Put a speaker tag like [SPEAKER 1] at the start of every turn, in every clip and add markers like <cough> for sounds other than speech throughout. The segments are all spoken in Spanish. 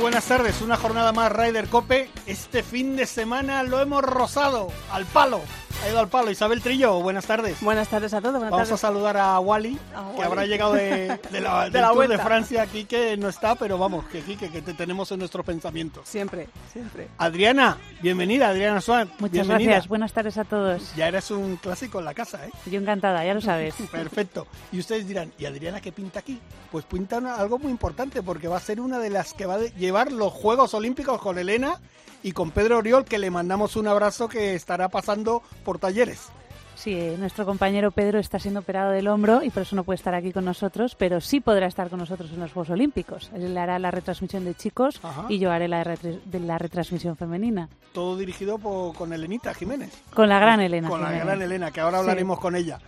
[SPEAKER 1] Buenas tardes, una jornada más Ryder Cope. Este fin de semana lo hemos rozado al palo. Ha ido al palo. Isabel Trillo, buenas tardes.
[SPEAKER 2] Buenas tardes a todos. Buenas
[SPEAKER 1] Vamos
[SPEAKER 2] tardes.
[SPEAKER 1] a saludar a Wally,
[SPEAKER 2] A
[SPEAKER 1] que habrá llegado de, de la, <laughs>
[SPEAKER 2] De
[SPEAKER 1] del
[SPEAKER 2] la
[SPEAKER 1] Tour de
[SPEAKER 2] vuelta.
[SPEAKER 1] Francia. Aquí que no está, pero vamos, que Quique, que te tenemos en nuestros pensamientos.
[SPEAKER 2] Siempre, siempre.
[SPEAKER 1] Adriana, bienvenida, Adriana Swan.
[SPEAKER 3] Muchas
[SPEAKER 1] bienvenida.
[SPEAKER 3] gracias. Buenas tardes a todos.
[SPEAKER 1] Ya eres un clásico en la casa, ¿eh?
[SPEAKER 3] Yo encantada, ya lo sabes. <laughs>
[SPEAKER 1] Perfecto. Y ustedes dirán, ¿y Adriana qué pinta aquí? Pues pinta una- algo muy importante porque va a ser una de las que va a de- llevar los Juegos Olímpicos con Elena y con Pedro Oriol, que le mandamos un abrazo que estará pasando por talleres.
[SPEAKER 3] Sí, eh, nuestro compañero Pedro está siendo operado del hombro y por eso no puede estar aquí con nosotros, pero sí podrá estar con nosotros en los Juegos Olímpicos. Él hará la retransmisión de chicos
[SPEAKER 1] Ajá.
[SPEAKER 3] y yo haré la, retre- de la retransmisión femenina.
[SPEAKER 1] Todo dirigido por- con Elenita Jiménez.
[SPEAKER 3] Con la gran Elena.
[SPEAKER 1] Con la gran Elena, que ahora
[SPEAKER 3] Sí.
[SPEAKER 1] hablaremos con ella.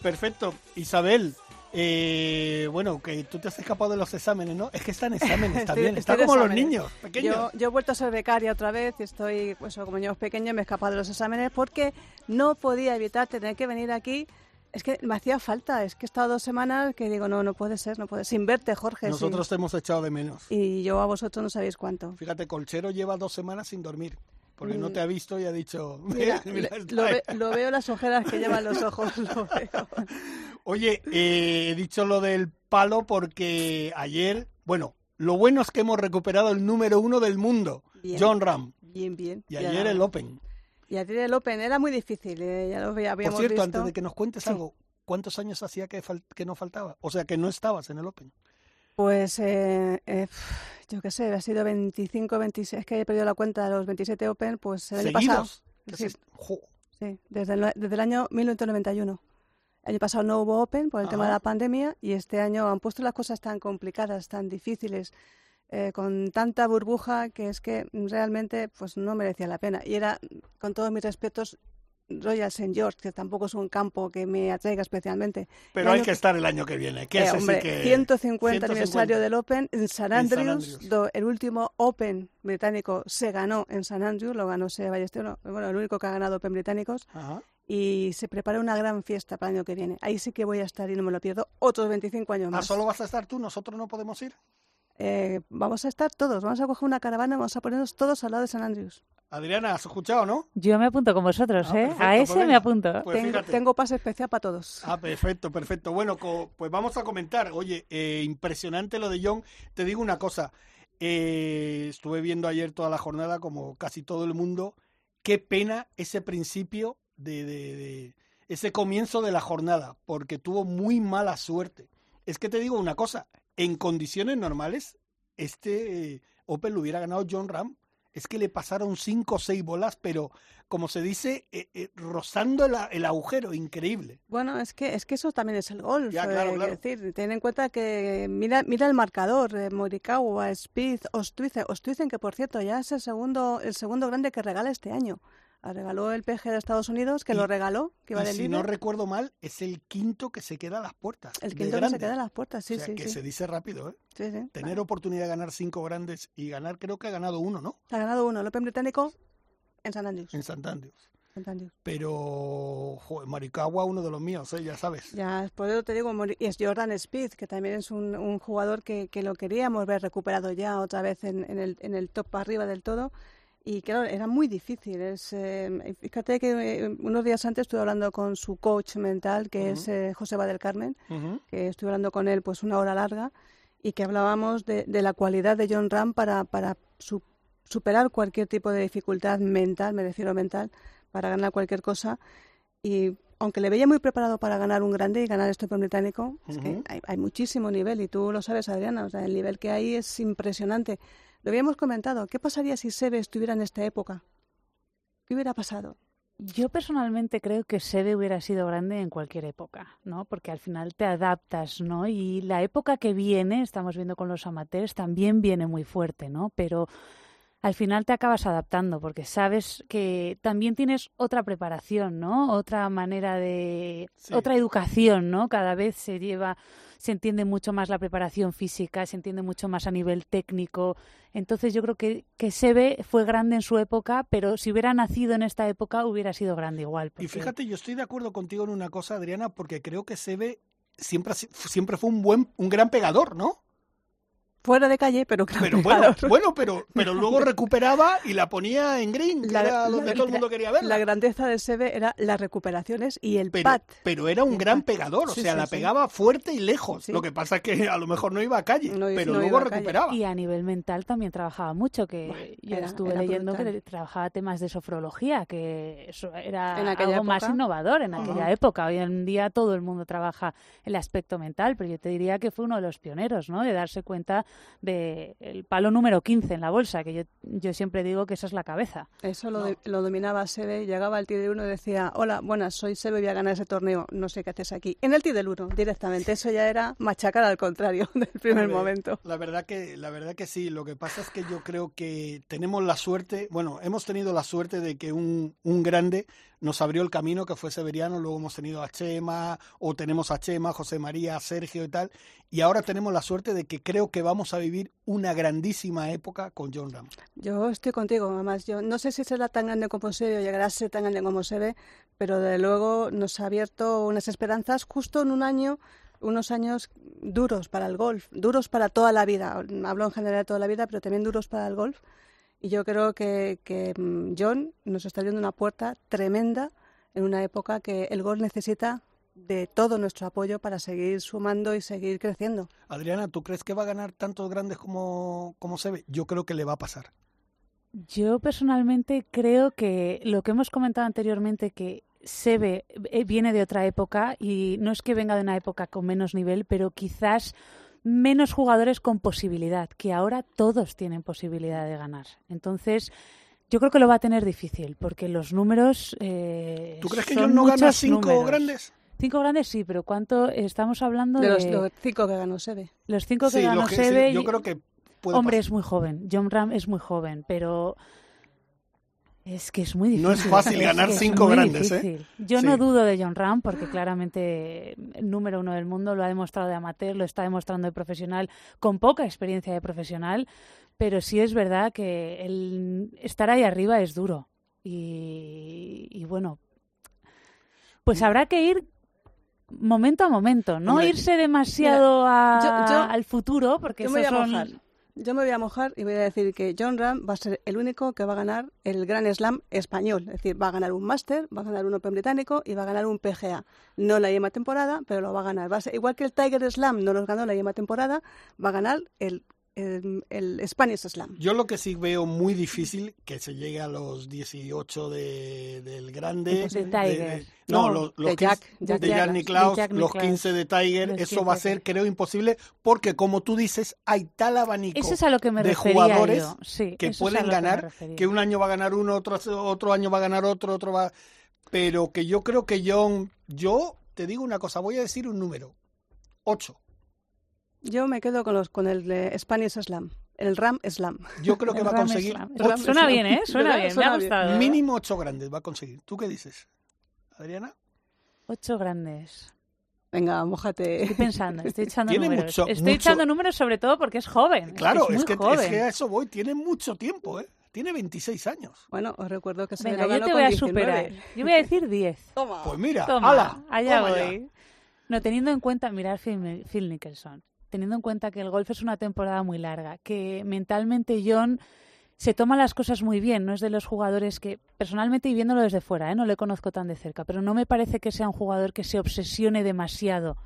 [SPEAKER 1] Perfecto. Isabel, eh, bueno, que tú te has escapado de los exámenes, ¿no? Es que está en exámenes <laughs> también. Está
[SPEAKER 2] Estoy de
[SPEAKER 1] como los niños pequeños.
[SPEAKER 2] Yo, yo he vuelto a ser becaria otra vez y estoy, pues como niños pequeños, me he escapado de los exámenes porque no podía evitar tener que venir aquí. Es que me hacía falta, es que he estado dos semanas que digo, no, no puede ser, no puede Sin verte, Jorge.
[SPEAKER 1] Nosotros te hemos echado de menos.
[SPEAKER 2] Y yo a vosotros no sabéis cuánto.
[SPEAKER 1] Fíjate, Colchero lleva dos semanas sin dormir. Porque no te ha visto y ha dicho. <laughs>
[SPEAKER 2] Mira,
[SPEAKER 1] "Mira, está
[SPEAKER 2] lo,
[SPEAKER 1] ahí".
[SPEAKER 2] ve- lo veo las ojeras que llevan los <laughs> ojos, lo veo.
[SPEAKER 1] Oye, eh, he dicho lo del palo porque ayer. Bueno, lo bueno es que hemos recuperado el número uno del mundo,
[SPEAKER 2] Bien.
[SPEAKER 1] John Ram.
[SPEAKER 2] Bien, bien.
[SPEAKER 1] Y
[SPEAKER 2] Ya-
[SPEAKER 1] ayer el Open.
[SPEAKER 2] Y ayer el Open era muy difícil, eh, ya lo había-
[SPEAKER 1] Por
[SPEAKER 2] habíamos
[SPEAKER 1] cierto,
[SPEAKER 2] visto.
[SPEAKER 1] antes de que nos cuentes
[SPEAKER 2] Sí.
[SPEAKER 1] algo, ¿cuántos años hacía que, no faltaba? O sea, que no estabas en el Open.
[SPEAKER 2] Pues eh, eh, yo qué sé, ha sido 25, 26, es que he perdido la cuenta de los 27 Open, pues el año pasado.
[SPEAKER 1] ¿Seguidos? ¿Qué
[SPEAKER 2] Sí. Sí, desde el, desde el año 1991. El año pasado no hubo Open por el tema de la pandemia y este año han puesto las cosas tan complicadas, tan difíciles, eh, con tanta burbuja que es que realmente pues no merecía la pena. Y era, con todos mis respetos, Royal St. George, que tampoco es un campo que me atraiga especialmente.
[SPEAKER 1] Pero hay que estar el año que viene. Que
[SPEAKER 2] Eh, hombre,
[SPEAKER 1] que-
[SPEAKER 2] 150 aniversario
[SPEAKER 1] 150.
[SPEAKER 2] del Open en San
[SPEAKER 1] En San
[SPEAKER 2] Andrews. Do- el último Open británico se ganó en San Andrews, lo ganó Seba Ballester, bueno, el único que ha ganado Open británicos.
[SPEAKER 1] Ajá.
[SPEAKER 2] Y se prepara una gran fiesta para el año que viene. Ahí sí que voy a estar y no me lo pierdo. Otros 25 años
[SPEAKER 1] Ah,
[SPEAKER 2] más.
[SPEAKER 1] solo vas a estar tú, nosotros no podemos ir.
[SPEAKER 2] Eh, vamos a estar todos, vamos a coger una caravana, vamos a ponernos todos al lado de San Andrews.
[SPEAKER 1] Adriana, ¿has escuchado, no?
[SPEAKER 3] Yo me apunto con vosotros,
[SPEAKER 1] Ah,
[SPEAKER 3] ¿eh?
[SPEAKER 1] perfecto,
[SPEAKER 3] a
[SPEAKER 1] pues
[SPEAKER 3] ese me apunto.
[SPEAKER 1] Pues
[SPEAKER 2] tengo, tengo pase especial para todos.
[SPEAKER 1] Ah, perfecto, perfecto. Bueno, co- pues vamos a comentar. Oye, eh, impresionante lo de John. Te digo una cosa. eh, estuve viendo ayer toda la jornada, como casi todo el mundo. Qué pena ese principio de, de- de- ese comienzo de la jornada, porque tuvo muy mala suerte. Es que te digo una cosa. En condiciones normales, este eh, Open lo hubiera ganado John Ram. Es que le pasaron cinco o seis bolas, pero como se dice, eh, eh, rozando el, agujero, increíble.
[SPEAKER 2] Bueno, es que es que eso también es el golf.
[SPEAKER 1] Ya, claro, claro.
[SPEAKER 2] Es decir, ten en cuenta que mira mira el marcador, Morikawa, Spieth, Ostwizen, Ostwizen que por cierto ya es el segundo el segundo grande que regala este año. Regaló el PG de Estados Unidos, que
[SPEAKER 1] Y-
[SPEAKER 2] lo regaló, que va
[SPEAKER 1] y si
[SPEAKER 2] líder.
[SPEAKER 1] no recuerdo mal, es el quinto que se queda a las puertas.
[SPEAKER 2] el quinto que se queda en las puertas, sí,
[SPEAKER 1] o sea,
[SPEAKER 2] sí,
[SPEAKER 1] que
[SPEAKER 2] sí.
[SPEAKER 1] se dice rápido, ¿eh?
[SPEAKER 2] Sí, sí.
[SPEAKER 1] Tener oportunidad de ganar cinco grandes y ganar, creo que ha ganado uno, ¿no?
[SPEAKER 2] Ha ganado uno, el Open británico en San Andrews.
[SPEAKER 1] En.
[SPEAKER 2] San Andrews.
[SPEAKER 1] Pero, joder, Maricagua, uno de los míos, ¿eh? ya sabes.
[SPEAKER 2] Ya, por eso te digo, y es Jordan Speed, que también es un, un jugador que, que lo queríamos ver recuperado ya otra vez en, en el, en el top arriba del todo. Y claro, era muy difícil. Es, eh, fíjate que eh, unos días antes estuve hablando con su coach mental, que es eh, José del Carmen, que estuve hablando con él pues una hora larga, y que hablábamos de, de la cualidad de John Ram para, para su- superar cualquier tipo de dificultad mental, me refiero mental, para ganar cualquier cosa. Y aunque le veía muy preparado para ganar un grande y ganar este británico, es que hay, hay muchísimo nivel y tú lo sabes, Adriana, o sea, el nivel que hay es impresionante. Lo habíamos comentado, ¿qué pasaría si Sebe estuviera en esta época? ¿Qué hubiera pasado?
[SPEAKER 3] Yo personalmente creo que Sebe hubiera sido grande en cualquier época, ¿no? Porque al final te adaptas, ¿no? Y la época que viene, estamos viendo con los amateurs, también viene muy fuerte, ¿no? Pero al final te acabas adaptando porque sabes que también tienes otra preparación, ¿no? Otra manera de
[SPEAKER 1] Sí.
[SPEAKER 3] otra educación, ¿no? Cada vez se lleva se entiende mucho más la preparación física, se entiende mucho más a nivel técnico. Entonces yo creo que que Sebe fue grande en su época, pero si hubiera nacido en esta época hubiera sido grande igual.
[SPEAKER 1] Y fíjate, yo estoy de acuerdo contigo en una cosa, Adriana, porque creo que Sebe siempre, siempre fue un buen, un gran pegador, ¿no?
[SPEAKER 2] Fuera de calle, pero
[SPEAKER 1] Pero bueno, bueno, pero, pero luego recuperaba y la ponía en green, que
[SPEAKER 2] La-
[SPEAKER 1] era donde
[SPEAKER 2] la-
[SPEAKER 1] todo el mundo quería verla.
[SPEAKER 2] La grandeza de Sebe era las recuperaciones y el
[SPEAKER 1] pero,
[SPEAKER 2] pat.
[SPEAKER 1] pero era un gran
[SPEAKER 2] pat.
[SPEAKER 1] pegador, o
[SPEAKER 2] Sí,
[SPEAKER 1] sea,
[SPEAKER 2] sí,
[SPEAKER 1] la
[SPEAKER 2] sí.
[SPEAKER 1] pegaba fuerte y lejos.
[SPEAKER 2] Sí.
[SPEAKER 1] Lo que pasa es que a lo mejor no iba a calle,
[SPEAKER 2] No
[SPEAKER 1] pero
[SPEAKER 2] no
[SPEAKER 1] luego
[SPEAKER 2] calle.
[SPEAKER 1] recuperaba.
[SPEAKER 3] Y a nivel mental también trabajaba mucho, que
[SPEAKER 2] Bueno,
[SPEAKER 3] yo
[SPEAKER 2] era-
[SPEAKER 3] estuve
[SPEAKER 2] era
[SPEAKER 3] leyendo
[SPEAKER 2] brutal.
[SPEAKER 3] que trabajaba temas de sofrología, que eso era algo más innovador en aquella época. Hoy en día todo el mundo trabaja el aspecto mental, pero yo te diría que fue uno de los pioneros, ¿no? De darse cuenta del el palo número 15 en la bolsa, que yo, yo siempre digo que esa es la cabeza.
[SPEAKER 2] Eso lo,
[SPEAKER 1] No.
[SPEAKER 2] de- lo dominaba Sebe, llegaba al Tidal 1 y decía, hola, buenas, soy Sebe, voy a ganar ese torneo, no sé qué haces aquí. En el Tidal 1, directamente, eso ya era machacar al contrario <laughs> del primer
[SPEAKER 1] Hombre,
[SPEAKER 2] momento.
[SPEAKER 1] La verdad que la verdad que sí, lo que pasa es que yo creo que tenemos la suerte, bueno, hemos tenido la suerte de que un, un grande nos abrió el camino que fue Severiano, luego hemos tenido a Chema, o tenemos a Chema, José María, Sergio y tal, y ahora tenemos la suerte de que creo que vamos a vivir una grandísima época con John Ram.
[SPEAKER 2] Yo estoy contigo, además, yo no sé si será tan grande como Sebe o llegará a ser tan grande como Sebe, pero de luego nos ha abierto unas esperanzas justo en un año, unos años duros para el golf, duros para toda la vida. Hablo en general de toda la vida, pero también duros para el golf. Y yo creo que, que mm, John nos está abriendo una puerta tremenda en una época que el golf necesita de todo nuestro apoyo para seguir sumando y seguir creciendo.
[SPEAKER 1] Adriana, ¿tú crees que va a ganar tantos grandes como, como se ve? Yo creo que le va a pasar.
[SPEAKER 3] Yo personalmente creo que lo que hemos comentado anteriormente, que Sebe eh, viene de otra época y no es que venga de una época con menos nivel, pero quizás menos jugadores con posibilidad, que ahora todos tienen posibilidad de ganar. Entonces, yo creo que lo va a tener difícil, porque los números. eh,
[SPEAKER 1] ¿Tú crees que
[SPEAKER 3] son
[SPEAKER 1] John no gana
[SPEAKER 3] muchos
[SPEAKER 1] cinco
[SPEAKER 3] números.
[SPEAKER 1] grandes?
[SPEAKER 3] Cinco grandes sí, pero ¿cuánto estamos hablando
[SPEAKER 2] De
[SPEAKER 3] de
[SPEAKER 2] los, los cinco que ganó Sebe.
[SPEAKER 3] los cinco que
[SPEAKER 1] Sí,
[SPEAKER 3] ganó
[SPEAKER 1] que- sí,
[SPEAKER 3] Sebe?
[SPEAKER 1] yo creo que puede
[SPEAKER 3] Hombre,
[SPEAKER 1] pasar.
[SPEAKER 3] es muy joven. John Ram es muy joven, pero es que es muy difícil.
[SPEAKER 1] No es fácil ganar
[SPEAKER 3] que
[SPEAKER 1] cinco grandes, ¿eh?
[SPEAKER 3] Yo
[SPEAKER 1] Sí.
[SPEAKER 3] no dudo de John Ram porque claramente el número uno del mundo lo ha demostrado de amateur, lo está demostrando de profesional, con poca experiencia de profesional, pero sí es verdad que el estar ahí arriba es duro. Y, y bueno, pues habrá que ir momento a momento, no
[SPEAKER 1] Hombre,
[SPEAKER 3] irse demasiado a-
[SPEAKER 2] yo- yo-
[SPEAKER 3] al futuro, porque
[SPEAKER 2] a
[SPEAKER 3] son...
[SPEAKER 2] Yo me voy a mojar y voy a decir que John Ram va a ser el único que va a ganar el Gran Slam español. Es decir, va a ganar un Master, va a ganar un Open británico y va a ganar un PGA. No la yema temporada, pero lo va a ganar. Va a ser, igual que el Tiger Slam no los ganó la yema temporada, va a ganar el, el, el Spanish Slam.
[SPEAKER 1] Yo lo que sí veo muy difícil que se llegue a los 18 de, del grande.
[SPEAKER 3] Imposible. De Tiger.
[SPEAKER 1] no,
[SPEAKER 2] No,
[SPEAKER 1] los, los
[SPEAKER 2] de
[SPEAKER 1] 15
[SPEAKER 2] Jack,
[SPEAKER 1] de
[SPEAKER 2] Jack
[SPEAKER 1] Jack
[SPEAKER 3] Nicklaus. Jack
[SPEAKER 1] los
[SPEAKER 3] Nicklaus.
[SPEAKER 1] 15 de Tiger.
[SPEAKER 3] Los
[SPEAKER 1] Eso va a
[SPEAKER 3] 15,
[SPEAKER 1] ser, creo, imposible porque, como tú dices, hay tal abanico
[SPEAKER 3] Eso es a lo que me
[SPEAKER 1] de jugadores.
[SPEAKER 3] Sí,
[SPEAKER 1] que pueden
[SPEAKER 3] que
[SPEAKER 1] ganar, que un año va a ganar uno, otro, otro año va a ganar otro, otro va... Pero que yo creo que John... Yo te digo una cosa, voy a decir un número. 8.
[SPEAKER 2] Yo me quedo con, los, con el de Spanish Slam, el Ram Slam.
[SPEAKER 1] Yo creo que
[SPEAKER 3] El
[SPEAKER 1] va a conseguir... Ocho.
[SPEAKER 3] Suena bien, ¿eh? Suena bien, me ha
[SPEAKER 2] bien.
[SPEAKER 3] gustado.
[SPEAKER 1] Mínimo 8 grandes va a conseguir. ¿Tú qué dices? Adriana.
[SPEAKER 3] Ocho grandes.
[SPEAKER 2] Venga, mójate.
[SPEAKER 3] Estoy pensando, estoy <laughs> echando
[SPEAKER 1] Tiene
[SPEAKER 3] números.
[SPEAKER 1] mucho-
[SPEAKER 3] estoy
[SPEAKER 1] mucho-
[SPEAKER 3] echando números sobre todo porque es joven.
[SPEAKER 1] Claro,
[SPEAKER 3] es,
[SPEAKER 1] es, que, es
[SPEAKER 3] joven.
[SPEAKER 1] que a eso voy. Tiene mucho tiempo, ¿eh? Tiene 26 años.
[SPEAKER 2] Bueno, os recuerdo que se
[SPEAKER 3] Venga, yo te voy a
[SPEAKER 2] 19.
[SPEAKER 3] superar. Yo voy a decir 10.
[SPEAKER 2] Toma.
[SPEAKER 1] Pues mira,
[SPEAKER 3] Toma,
[SPEAKER 1] ala,
[SPEAKER 3] allá
[SPEAKER 1] toma ya.
[SPEAKER 3] voy. No, teniendo en cuenta, mirar Phil, Phil Nicholson, teniendo en cuenta que el golf es una temporada muy larga, que mentalmente John se toma las cosas muy bien, no es de los jugadores que, personalmente y viéndolo desde fuera, ¿eh? no le conozco tan de cerca, pero no me parece que sea un jugador que se obsesione demasiado.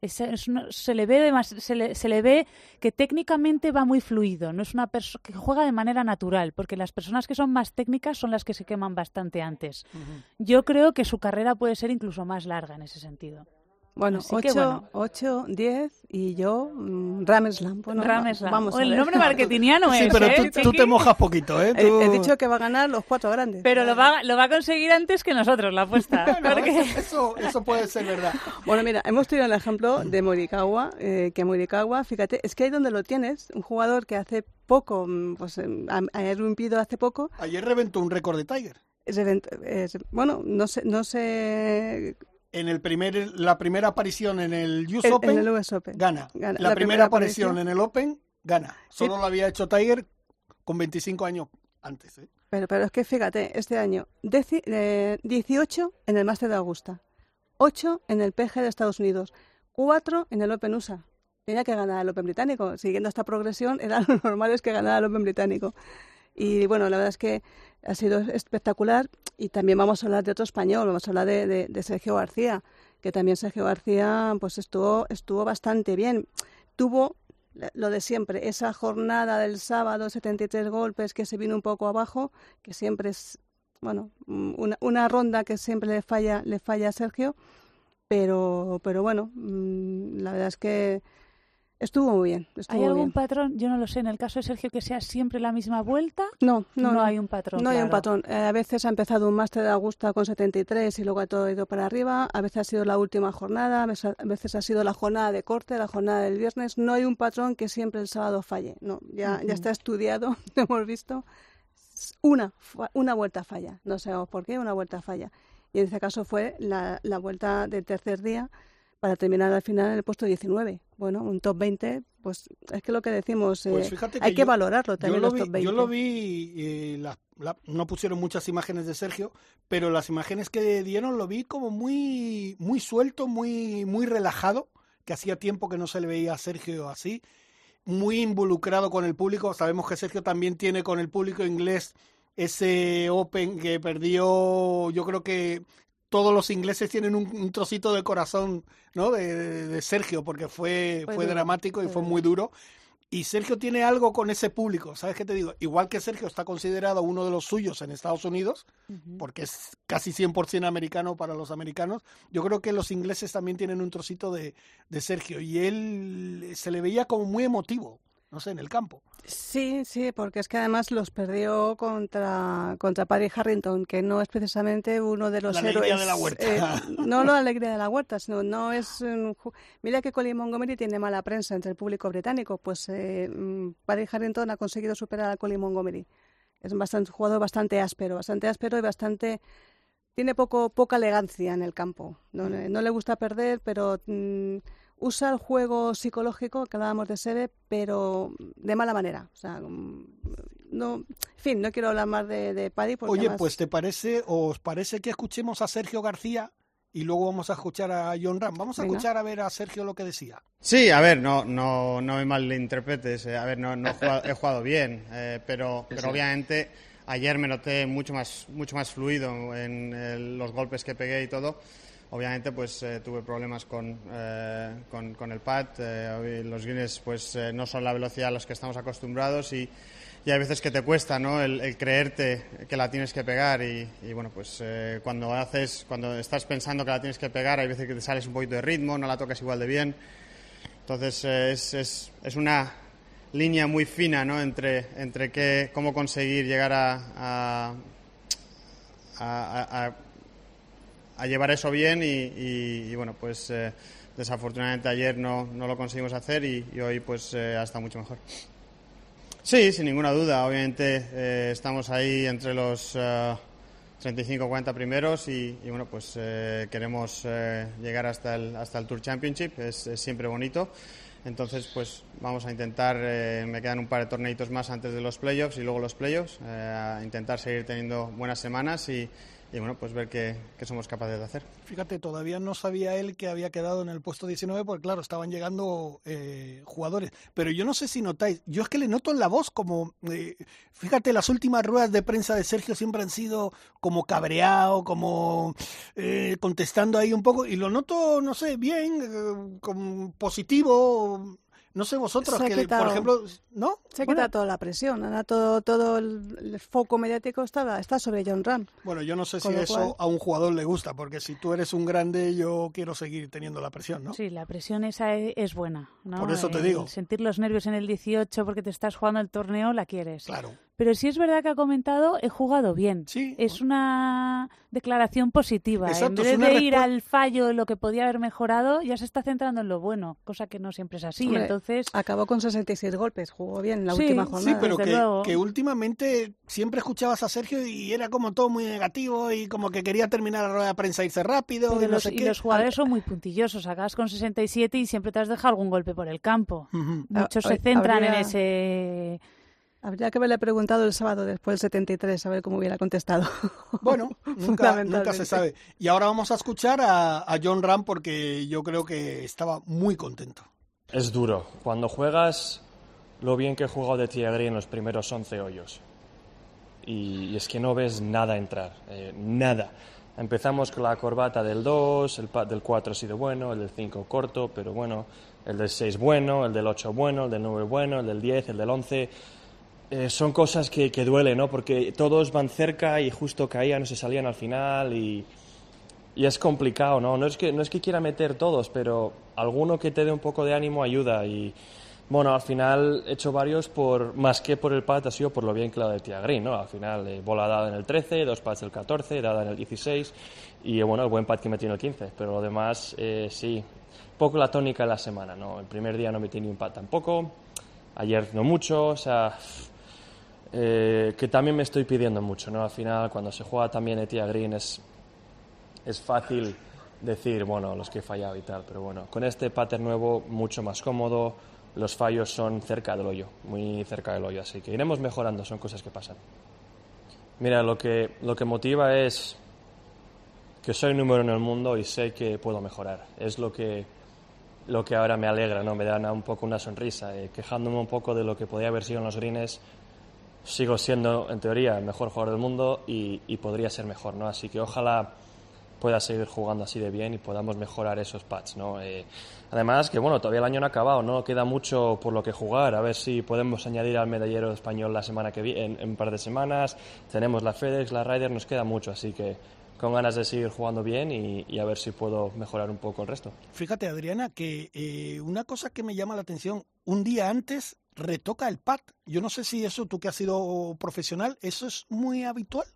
[SPEAKER 3] Es- es una- se, le ve demas- se, le, se le ve que técnicamente va muy fluido, no es una persona que juega de manera natural, porque las personas que son más técnicas son las que se queman bastante antes. Yo creo que su carrera puede ser incluso más larga en ese sentido.
[SPEAKER 2] Bueno,
[SPEAKER 3] Así que
[SPEAKER 2] 8,
[SPEAKER 3] bueno.
[SPEAKER 2] 8, 10 y yo mm, Rameslam. Bueno,
[SPEAKER 3] Rameslam.
[SPEAKER 2] Vamos a
[SPEAKER 3] el nombre marketingiano
[SPEAKER 1] Sí,
[SPEAKER 3] es,
[SPEAKER 1] pero
[SPEAKER 3] ¿eh,
[SPEAKER 1] tú, te mojas poquito, ¿eh?
[SPEAKER 2] He,
[SPEAKER 1] Tú-
[SPEAKER 2] he dicho que va a ganar los cuatro grandes.
[SPEAKER 3] Pero lo va, lo va a conseguir antes que nosotros, la apuesta. <laughs>
[SPEAKER 1] Bueno,
[SPEAKER 3] porque-
[SPEAKER 1] eso, eso puede ser verdad. <laughs>
[SPEAKER 2] Bueno, mira, hemos tenido el ejemplo de Morikawa, eh, que Morikawa, fíjate, es que ahí donde lo tienes, un jugador que hace poco, mm, pues eh, ha, ha irrumpido hace poco,
[SPEAKER 1] Ayer reventó un récord de Tiger.
[SPEAKER 2] es event- es- bueno, no sé, no sé,
[SPEAKER 1] En el primer, la primera aparición en el US
[SPEAKER 2] en,
[SPEAKER 1] Open,
[SPEAKER 2] en el US Open.
[SPEAKER 1] gana.
[SPEAKER 2] Gana.
[SPEAKER 1] La,
[SPEAKER 2] La
[SPEAKER 1] primera,
[SPEAKER 2] primera
[SPEAKER 1] aparición
[SPEAKER 2] aparición.
[SPEAKER 1] en el Open, gana. Solo lo había hecho Tiger con 25 años antes. ¿eh?
[SPEAKER 2] Pero, pero es que fíjate, este año, deci- eh, 18 en el Master de Augusta, 8 en el PG de Estados Unidos, 4 en el Open USA. Tenía que ganar el Open británico. Siguiendo esta progresión, era lo normal es que ganara el Open británico. Y bueno, la verdad es que ha sido espectacular. Y también vamos a hablar de otro español, vamos a hablar de, Sergio García, que también Sergio García pues estuvo, estuvo bastante bien. Tuvo lo de siempre, esa jornada del sábado, 73 golpes, que se vino un poco abajo, que siempre es, bueno, mm, una, una ronda que siempre le falla, le falla a Sergio, pero, pero bueno, mm, la verdad es que estuvo muy bien. Estuvo
[SPEAKER 3] ¿Hay algún
[SPEAKER 2] bien.
[SPEAKER 3] patrón? Yo no lo sé. En el caso de Sergio, que sea siempre la misma vuelta,
[SPEAKER 2] No, no, no.
[SPEAKER 3] hay un patrón.
[SPEAKER 2] No hay un patrón. Eh, a veces ha empezado un máster de Augusta con 73 y luego ha todo ido para arriba. A veces ha sido la última jornada, a veces ha sido la jornada de corte, la jornada del viernes. No hay un patrón que siempre el sábado falle. No, ya, ya está estudiado, <laughs> lo hemos visto. Una, una vuelta falla. No sabemos por qué, una vuelta falla. Y en este caso fue la, la vuelta del tercer día para terminar al final en el puesto 19. Bueno, un top 20, pues es que lo que decimos,
[SPEAKER 1] Pues
[SPEAKER 2] eh,
[SPEAKER 1] que
[SPEAKER 2] hay que
[SPEAKER 1] yo-
[SPEAKER 2] valorarlo
[SPEAKER 1] Yo
[SPEAKER 2] también
[SPEAKER 1] lo,
[SPEAKER 2] los
[SPEAKER 1] vi,
[SPEAKER 2] top 20.
[SPEAKER 1] yo lo vi, eh, la- la- no pusieron muchas imágenes de Sergio, pero las imágenes que dieron lo vi como muy, muy suelto, muy, muy relajado, que hacía tiempo que no se le veía a Sergio así, muy involucrado con el público. Sabemos que Sergio también tiene con el público inglés ese Open que perdió, yo creo que todos los ingleses tienen un, un trocito de corazón ¿no? de, de- de Sergio, porque fue,
[SPEAKER 2] Fue
[SPEAKER 1] fue
[SPEAKER 2] duro,
[SPEAKER 1] dramático y
[SPEAKER 2] fue
[SPEAKER 1] muy duro. Y Sergio tiene algo con ese público, ¿sabes qué te digo? Igual que Sergio está considerado uno de los suyos en Estados Unidos, porque es casi 100% americano para los americanos, yo creo que los ingleses también tienen un trocito de, de Sergio y él se le veía como muy emotivo, no sé, en el campo.
[SPEAKER 2] Sí, sí, porque es que además los perdió contra, contra Paris Harrington, que no es precisamente uno de los
[SPEAKER 1] La alegría
[SPEAKER 2] héroes.
[SPEAKER 1] de la huerta.
[SPEAKER 2] eh, <laughs> no la alegría de la huerta, sino no es. un Mira que Colin Montgomery tiene mala prensa entre el público británico, pues eh, mm, Paris Harrington ha conseguido superar a Colin Montgomery. Es un bastante, jugador bastante áspero, bastante áspero y bastante. Tiene poco, poca elegancia en el campo. No, le- no le gusta perder, pero mm, usa el juego psicológico, que hablábamos de Seve, pero de mala manera. O sea, mm, no, en fin, no quiero hablar más de, de Paddy porque
[SPEAKER 1] Oye,
[SPEAKER 2] además-
[SPEAKER 1] pues ¿te parece, o os parece que escuchemos a Sergio García y luego vamos a escuchar a John Ram? Vamos a
[SPEAKER 2] Venga.
[SPEAKER 1] escuchar a ver a Sergio lo que decía.
[SPEAKER 4] Sí, a ver, no, no, no me malinterpretes. eh, A ver, no, no he, jugado, he jugado bien, eh, pero, <laughs> pero obviamente ayer me noté mucho más, mucho más fluido en eh, los golpes que pegué y todo. Obviamente, pues eh, tuve problemas con, eh, con, con el pad. eh, los greens, pues eh, no son la velocidad a los que estamos acostumbrados y, y hay veces que te cuesta, ¿no? El, creerte que la tienes que pegar y, y, bueno, pues cuando haces, cuando estás pensando que la tienes que pegar, hay veces que te sales un poquito de ritmo, no la tocas igual de bien. Entonces es, es, es una línea muy fina, ¿no? Entre, entre qué, cómo conseguir llegar a- a llevar eso bien y, y- y, bueno, pues eh, desafortunadamente ayer no, no lo conseguimos hacer y, y hoy pues eh, ha estado mucho mejor. Sí, sin ninguna duda. Obviamente eh, estamos ahí entre los 35-40 primeros y, y, bueno, pues eh, queremos eh, llegar hasta el, hasta el Tour Championship. Es, es siempre bonito. Entonces, pues vamos a intentar, eh, me quedan un par de torneitos más antes de los playoffs y luego los playoffs, eh, a intentar seguir teniendo buenas semanas y, y bueno, pues ver qué, qué somos capaces de hacer.
[SPEAKER 1] Fíjate, todavía no sabía él que había quedado en el puesto 19 porque claro, estaban llegando eh, jugadores. Pero yo no sé si notáis, yo es que le noto en la voz como, eh, fíjate, las últimas ruedas de prensa de Sergio siempre han sido como cabreado, como eh, contestando ahí un poco y lo noto, no sé, bien, eh, como positivo. No sé vosotros,
[SPEAKER 2] Se ha
[SPEAKER 1] que, por ejemplo, ¿no?
[SPEAKER 2] Se
[SPEAKER 1] Bueno,
[SPEAKER 2] quita toda la presión, ahora todo, todo el, el foco mediático está, está sobre John Ram.
[SPEAKER 1] Bueno, yo no sé si
[SPEAKER 2] Con
[SPEAKER 1] eso
[SPEAKER 2] cual-
[SPEAKER 1] a un jugador le gusta, porque si tú eres un grande, yo quiero seguir teniendo la presión, ¿no?
[SPEAKER 3] Sí, la presión esa e- es buena. ¿no?
[SPEAKER 1] Por eso te
[SPEAKER 3] El
[SPEAKER 1] digo.
[SPEAKER 3] Sentir los nervios en el 18 porque te estás jugando el torneo, la quieres.
[SPEAKER 1] Claro.
[SPEAKER 3] Pero sí es verdad que ha comentado, he jugado bien.
[SPEAKER 1] Sí.
[SPEAKER 3] Es una declaración positiva.
[SPEAKER 1] Exacto,
[SPEAKER 3] en vez de ir al fallo, lo que podía haber mejorado, ya se está centrando en lo bueno, cosa que no siempre es así.
[SPEAKER 2] Hombre,
[SPEAKER 3] Entonces,
[SPEAKER 2] Acabó con 66 golpes, jugó bien la
[SPEAKER 3] Sí,
[SPEAKER 2] última
[SPEAKER 3] sí,
[SPEAKER 1] Sí,
[SPEAKER 2] jornada.
[SPEAKER 1] pero que, últimamente siempre escuchabas a Sergio y era como todo muy negativo y como que quería terminar la rueda de prensa e irse rápido
[SPEAKER 3] pero
[SPEAKER 1] y no
[SPEAKER 3] los,
[SPEAKER 1] sé
[SPEAKER 3] y
[SPEAKER 1] qué.
[SPEAKER 3] los jugadores son muy puntillosos. Acabas con 67 y siempre te has dejado algún golpe por el campo.
[SPEAKER 1] Ujú.
[SPEAKER 3] Muchos
[SPEAKER 2] Ah,
[SPEAKER 3] se centran en ese...
[SPEAKER 2] Habría que haberle preguntado el sábado después del 73 a ver cómo hubiera contestado. <laughs>
[SPEAKER 1] Bueno, nunca, nunca
[SPEAKER 2] Fundamentalmente.
[SPEAKER 1] se sabe. Y ahora vamos a escuchar a, a John Ram porque yo creo que estaba muy contento.
[SPEAKER 5] Es duro. Cuando juegas lo bien que he jugado de Tiagri en los primeros 11 hoyos. Y, y es que no ves nada entrar, eh, nada. Empezamos con la corbata del 2, el del 4 ha sido bueno, el del 5 corto, pero bueno, el del 6 bueno, el del 8 bueno, el del 9 bueno, el del 10, el del 11. Eh, son cosas que, que duelen, ¿no? Porque todos van cerca y justo caían o se salían al final y, y es complicado, ¿no? No es, que, no es que quiera meter todos, pero alguno que te dé un poco de ánimo ayuda. Y bueno, al final he hecho varios por más que por el pat, ha sido por lo bien que la de Tiagrin, ¿no? Al final, eh, bola dada en el 13, dos pads del 14, dada en el 16 y eh, bueno, el buen pad que metí en el 15. Pero lo demás, eh, sí, poco la tónica de la semana, ¿no? El primer día no metí ni un pad tampoco, ayer no mucho, o sea. Eh, que también me estoy pidiendo mucho, ¿no? Al final, cuando se juega también Etia Green es, es fácil decir, bueno, los que he fallado y tal, pero bueno, con este pattern nuevo, mucho más cómodo, los fallos son cerca del hoyo, muy cerca del hoyo, así que iremos mejorando, son cosas que pasan. Mira, lo que, lo que motiva es que soy número en el mundo y sé que puedo mejorar. Es lo que, lo que ahora me alegra, ¿no? Me da un poco una sonrisa. eh, quejándome un poco de lo que podía haber sido en los greens, sigo siendo, en teoría, el mejor jugador del mundo y, y podría ser mejor, ¿no? Así que ojalá pueda seguir jugando así de bien y podamos mejorar esos pads, ¿no? Eh, además, que bueno, todavía el año no ha acabado, ¿no? Queda mucho por lo que jugar, a ver si podemos añadir al medallero español la semana que viene, en, en un par de semanas, tenemos la FedEx, la Ryder, nos queda mucho, así que con ganas de seguir jugando bien y, y a ver si puedo mejorar un poco el resto.
[SPEAKER 1] Fíjate, Adriana, que eh, una cosa que me llama la atención, un día antes retoca el pad. Yo no sé si eso, tú que has sido profesional, ¿eso es muy habitual?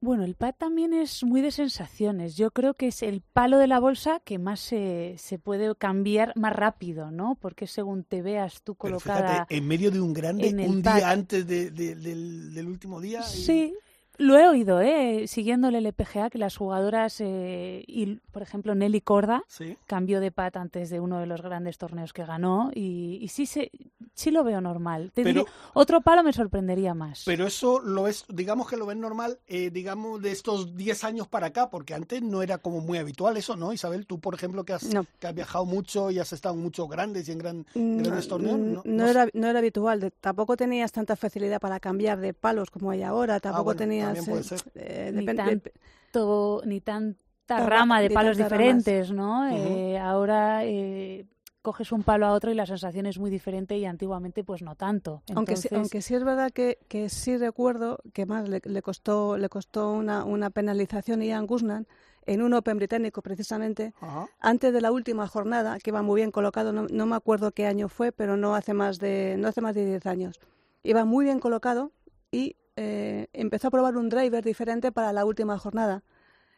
[SPEAKER 3] Bueno, el pad también es muy de sensaciones. Yo creo que es el palo de la bolsa que más se, se puede cambiar más rápido, ¿no? Porque según te veas tú
[SPEAKER 1] Pero
[SPEAKER 3] colocada...
[SPEAKER 1] fíjate, en medio de un grande, un
[SPEAKER 3] pad.
[SPEAKER 1] día antes de- de- del, del último día. y-
[SPEAKER 3] Sí, lo he oído, ¿eh? Siguiendo el LPGA, que las jugadoras, eh, y, por ejemplo, Nelly Corda
[SPEAKER 1] Sí.
[SPEAKER 3] cambió de pat antes de uno de los grandes torneos que ganó y, y sí, se, sí lo veo normal. Te
[SPEAKER 1] Pero-
[SPEAKER 3] otro palo me sorprendería más.
[SPEAKER 1] Pero eso lo es, digamos que lo ves normal, eh, digamos, de estos 10 años para acá, porque antes no era como muy habitual eso, ¿no? Isabel, tú, por ejemplo, que has,
[SPEAKER 2] No.
[SPEAKER 1] que has viajado mucho y has estado en muchos grandes y en gran,
[SPEAKER 2] Mm,
[SPEAKER 1] grandes torneos, ¿no?
[SPEAKER 2] era, no era habitual, tampoco tenías tanta facilidad para cambiar de palos como hay ahora, tampoco
[SPEAKER 1] Ah, bueno,
[SPEAKER 2] tenías...
[SPEAKER 1] también puede ser.
[SPEAKER 2] eh,
[SPEAKER 3] Ni
[SPEAKER 2] depen-
[SPEAKER 3] tan-
[SPEAKER 2] dep-
[SPEAKER 3] To- ni tanta rama de
[SPEAKER 2] ni
[SPEAKER 3] palos
[SPEAKER 2] tantas ramas.
[SPEAKER 3] diferentes, ¿no? Eh, ahora eh, coges un palo a otro y la sensación es muy diferente y antiguamente pues no tanto.
[SPEAKER 2] Aunque, sí,
[SPEAKER 3] Entonces,
[SPEAKER 2] aunque sí es verdad que, que sí recuerdo que más le, le costó le costó una, una penalización a Ian Guzman en un Open británico precisamente
[SPEAKER 1] Ajá.
[SPEAKER 2] antes de la última jornada que iba muy bien colocado no, no me acuerdo qué año fue pero no hace más de no hace más de 10 años iba muy bien colocado y eh, empezó a probar un driver diferente para la última jornada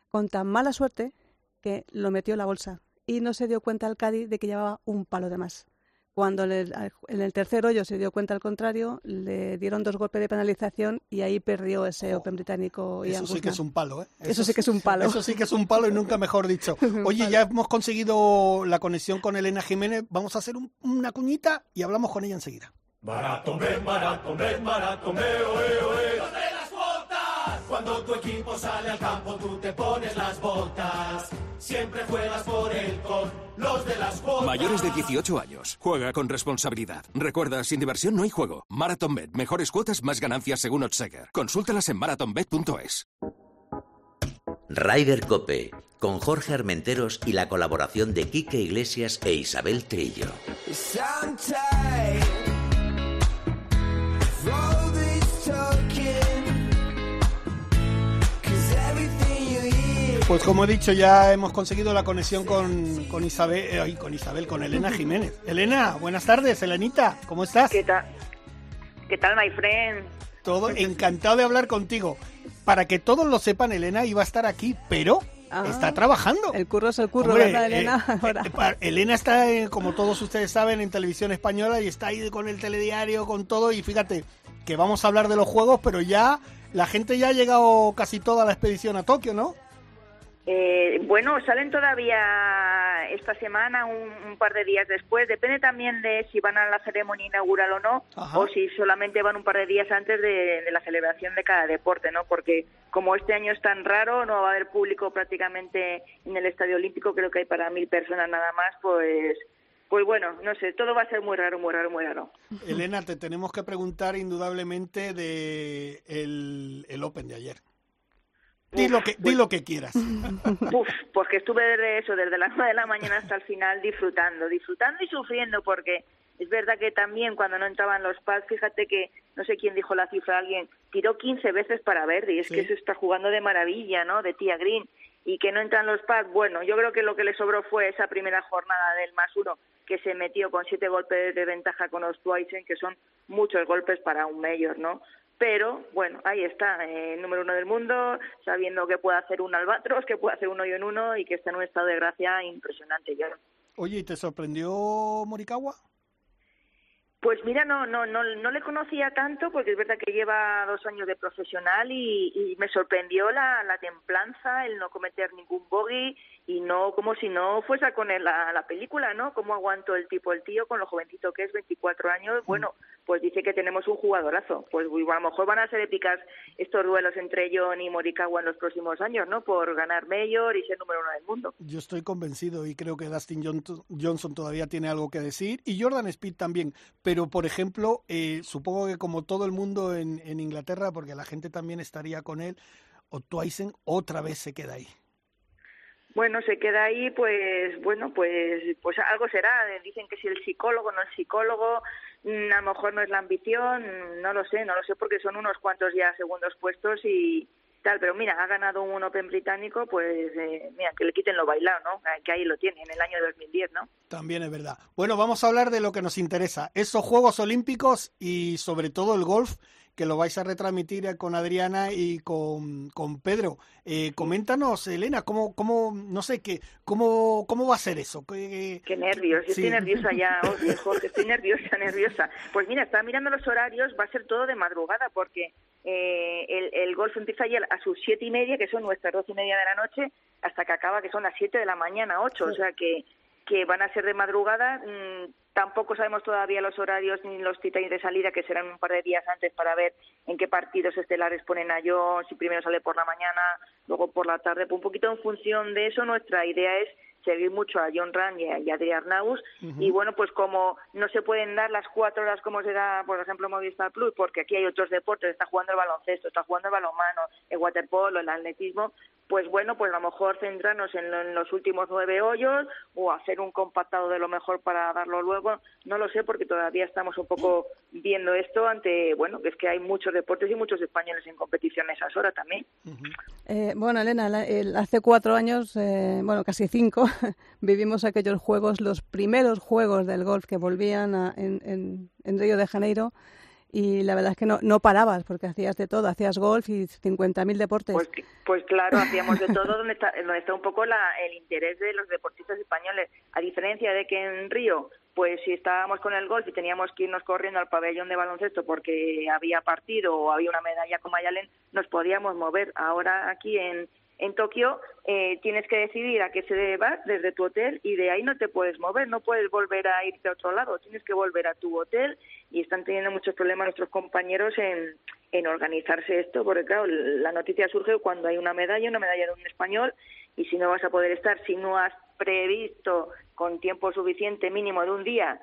[SPEAKER 2] con tan mala suerte que lo metió en la bolsa y no se dio cuenta el Cádiz de que llevaba un palo de más cuando le- en el tercer hoyo se dio cuenta al contrario, le dieron dos golpes de penalización y ahí perdió ese Open británico. Ian
[SPEAKER 1] Eso sí que es un palo, ¿eh?
[SPEAKER 2] Eso sí que es un palo.
[SPEAKER 1] Eso sí que es un palo y nunca mejor dicho. <laughs> Oye, ya hemos conseguido la conexión con Elena Jiménez. Vamos a hacer un- una cuñita y hablamos con ella enseguida.
[SPEAKER 6] Maratón, ven, maratón, ven, maratón, ve, oe, oe. ¡Ponte las botas! Cuando tu equipo sale al campo, tú te pones las botas. Siempre juegas por él con los de las botas.
[SPEAKER 7] Mayores de 18 años. Juega con responsabilidad. Recuerda, sin diversión no hay juego. MarathonBet. Mejores cuotas, más ganancias según Oddsegger. Consúltalas en marathonbet.es.
[SPEAKER 8] Ryder Cope, con Jorge Armenteros y la colaboración de Quique Iglesias e Isabel Trillo.
[SPEAKER 1] Pues como he dicho, ya hemos conseguido la conexión con, con Isabel, eh, con Isabel, con Elena Jiménez. Elena, buenas tardes, Elenita, ¿cómo estás?
[SPEAKER 9] ¿Qué tal? ¿Qué tal, my friend?
[SPEAKER 1] Todo encantado de hablar contigo. Para que todos lo sepan, Elena iba a estar aquí, pero
[SPEAKER 2] Ah,
[SPEAKER 1] está trabajando.
[SPEAKER 2] El curro es el curro,
[SPEAKER 1] Hombre,
[SPEAKER 2] ¿verdad, Elena?
[SPEAKER 1] eh, <laughs>
[SPEAKER 2] Ahora.
[SPEAKER 1] eh, Elena está, eh, como todos ustedes saben, en televisión española y está ahí con el telediario, con todo. Y fíjate que vamos a hablar de los juegos, pero ya la gente ya ha llegado casi toda la expedición a Tokio, ¿no?
[SPEAKER 9] Eh, bueno, salen todavía esta semana, un, un par de días después. Depende también de si van a la ceremonia inaugural o no,
[SPEAKER 1] Ajá.
[SPEAKER 9] o si solamente van un par de días antes de, de la celebración de cada deporte, ¿no? Porque como este año es tan raro, no va a haber público prácticamente en el Estadio Olímpico, creo que hay para mil personas nada más, pues... Pues bueno, no sé, todo va a ser muy raro, muy raro, muy raro.
[SPEAKER 1] Elena, te tenemos que preguntar indudablemente de el, el Open de ayer. Di lo que, di lo que quieras. <laughs>
[SPEAKER 9] Uf, pues que estuve desde eso, desde las 9 de la mañana hasta el final disfrutando, disfrutando y sufriendo porque es verdad que también cuando no entraban los pads, fíjate que no sé quién dijo la cifra, alguien tiró 15 veces para Verdi, es que se está jugando de maravilla, ¿no? De tía Green y que no entran los pads, bueno, yo creo que lo que le sobró fue esa primera jornada del más uno que se metió con siete golpes de ventaja con los Twice, que son muchos golpes para un mayor, ¿no? Pero bueno, ahí está, eh, número uno del mundo, sabiendo que puede hacer un albatros, que puede hacer un hoyo en uno y que está en un estado de gracia impresionante ya.
[SPEAKER 1] Oye, ¿y te sorprendió Morikawa?
[SPEAKER 9] Pues mira, no, no, no, no le conocía tanto porque es verdad que lleva dos años de profesional y, y me sorprendió la, la templanza, el no cometer ningún bogey y no como si no fuese con él la, la película, ¿no? Cómo aguantó el tipo, el tío, con lo jovencito que es, 24 años. Bueno, pues dice que tenemos un jugadorazo. Pues a lo mejor van a ser épicas estos duelos entre John y Morikawa en los próximos años, ¿no? Por ganar mayor y ser número uno del mundo.
[SPEAKER 1] Yo estoy convencido y creo que Dustin John- Johnson todavía tiene algo que decir y Jordan Speed también. Pero, por ejemplo, eh, supongo que como todo el mundo en, en Inglaterra, porque la gente también estaría con él, Otwaisen otra vez se queda ahí.
[SPEAKER 9] Bueno, se queda ahí, pues bueno, pues pues algo será. Dicen que si el psicólogo no el psicólogo, mm, a lo mejor no es la ambición, no lo sé, no lo sé porque son unos cuantos ya segundos puestos y tal. Pero mira, ha ganado un Open británico, pues eh, mira, que le quiten lo bailado, ¿no? Que ahí lo tiene, en el año 2010, ¿no?
[SPEAKER 1] También es verdad. Bueno, vamos a hablar de lo que nos interesa, esos Juegos Olímpicos y sobre todo el golf, que lo vais a retransmitir eh, con Adriana y con, con Pedro. Eh, coméntanos, Elena, cómo, cómo, no sé, qué, cómo, cómo va a ser eso. ¿Qué,
[SPEAKER 9] Qué nervios, yo
[SPEAKER 1] Sí.
[SPEAKER 9] estoy nerviosa ya, <laughs> oye, Jorge, estoy nerviosa, nerviosa. Pues mira, estaba mirando los horarios, va a ser todo de madrugada porque eh, el, el golf empieza ayer a sus siete y media, que son nuestras doce y media de la noche, hasta que acaba, que son las siete de la mañana, ocho, o sea que que van a ser de madrugada. mm, tampoco sabemos todavía los horarios ni los times de salida, que serán un par de días antes para ver en qué partidos estelares ponen a John, si primero sale por la mañana, luego por la tarde. Pues un poquito en función de eso, nuestra idea es seguir mucho a John Rand y a, y a Adrián Naus. Y bueno, pues como no se pueden dar las cuatro horas como se da, por ejemplo, Movistar Plus, porque aquí hay otros deportes, está jugando el baloncesto, está jugando el balonmano, el waterpolo, el atletismo, pues bueno, pues a lo mejor centrarnos en, en los últimos nueve hoyos o hacer un compactado de lo mejor para darlo luego. No lo sé porque todavía estamos un poco viendo esto ante, bueno, que es que hay muchos deportes y muchos españoles en competición a esas horas también.
[SPEAKER 2] Eh, bueno, Elena, la- el- hace cuatro años, eh, bueno, casi cinco, <laughs> vivimos aquellos juegos, los primeros juegos del golf que volvían a- en- en Río de Janeiro y la verdad es que no, no parabas porque hacías de todo, hacías golf y 50.000 deportes.
[SPEAKER 9] Pues, pues claro, hacíamos de todo <laughs> donde está, donde está un poco la, el interés de los deportistas españoles. A diferencia de que en Río, pues si estábamos con el golf y teníamos que irnos corriendo al pabellón de baloncesto porque había partido o había una medalla con Mayalen, nos podíamos mover. Ahora aquí en, en Tokio eh, tienes que decidir a qué se va desde tu hotel y de ahí no te puedes mover, no puedes volver a irte a otro lado, tienes que volver a tu hotel y están teniendo muchos problemas nuestros compañeros en, en organizarse esto, porque claro, la noticia surge cuando hay una medalla, una medalla de un español, y si no vas a poder estar, si no has previsto con tiempo suficiente, mínimo de un día,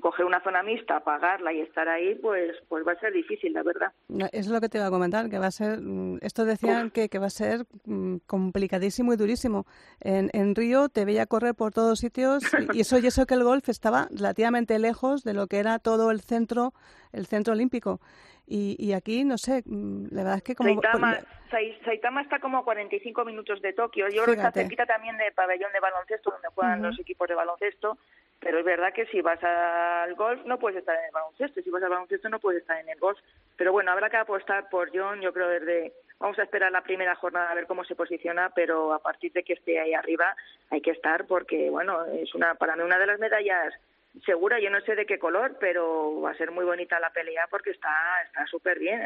[SPEAKER 9] coger una zona mixta, pagarla y estar ahí, pues pues va a ser difícil, la verdad.
[SPEAKER 2] Eso es lo que te iba a comentar, que va a ser, mm, esto decían que, que va a ser mm, complicadísimo y durísimo. En, en Río te veía correr por todos sitios y, y eso y eso que el golf estaba relativamente lejos de lo que era todo el centro, el centro olímpico. Y, y aquí, no sé, mm, la verdad es que como...
[SPEAKER 9] Saitama, Sai- Saitama está como a 45 minutos de Tokio. Yo creo que está cerquita también del pabellón de baloncesto, donde juegan los equipos de baloncesto. Pero es verdad que si vas al golf no puedes estar en el baloncesto. Si vas al baloncesto no puedes estar en el golf. Pero bueno, habrá que apostar por John. Yo creo desde. Vamos a esperar la primera jornada a ver cómo se posiciona, pero a partir de que esté ahí arriba hay que estar porque, bueno, es una para mí una de las medallas segura, yo no sé de qué color, pero va a ser muy bonita la pelea porque está está súper bien.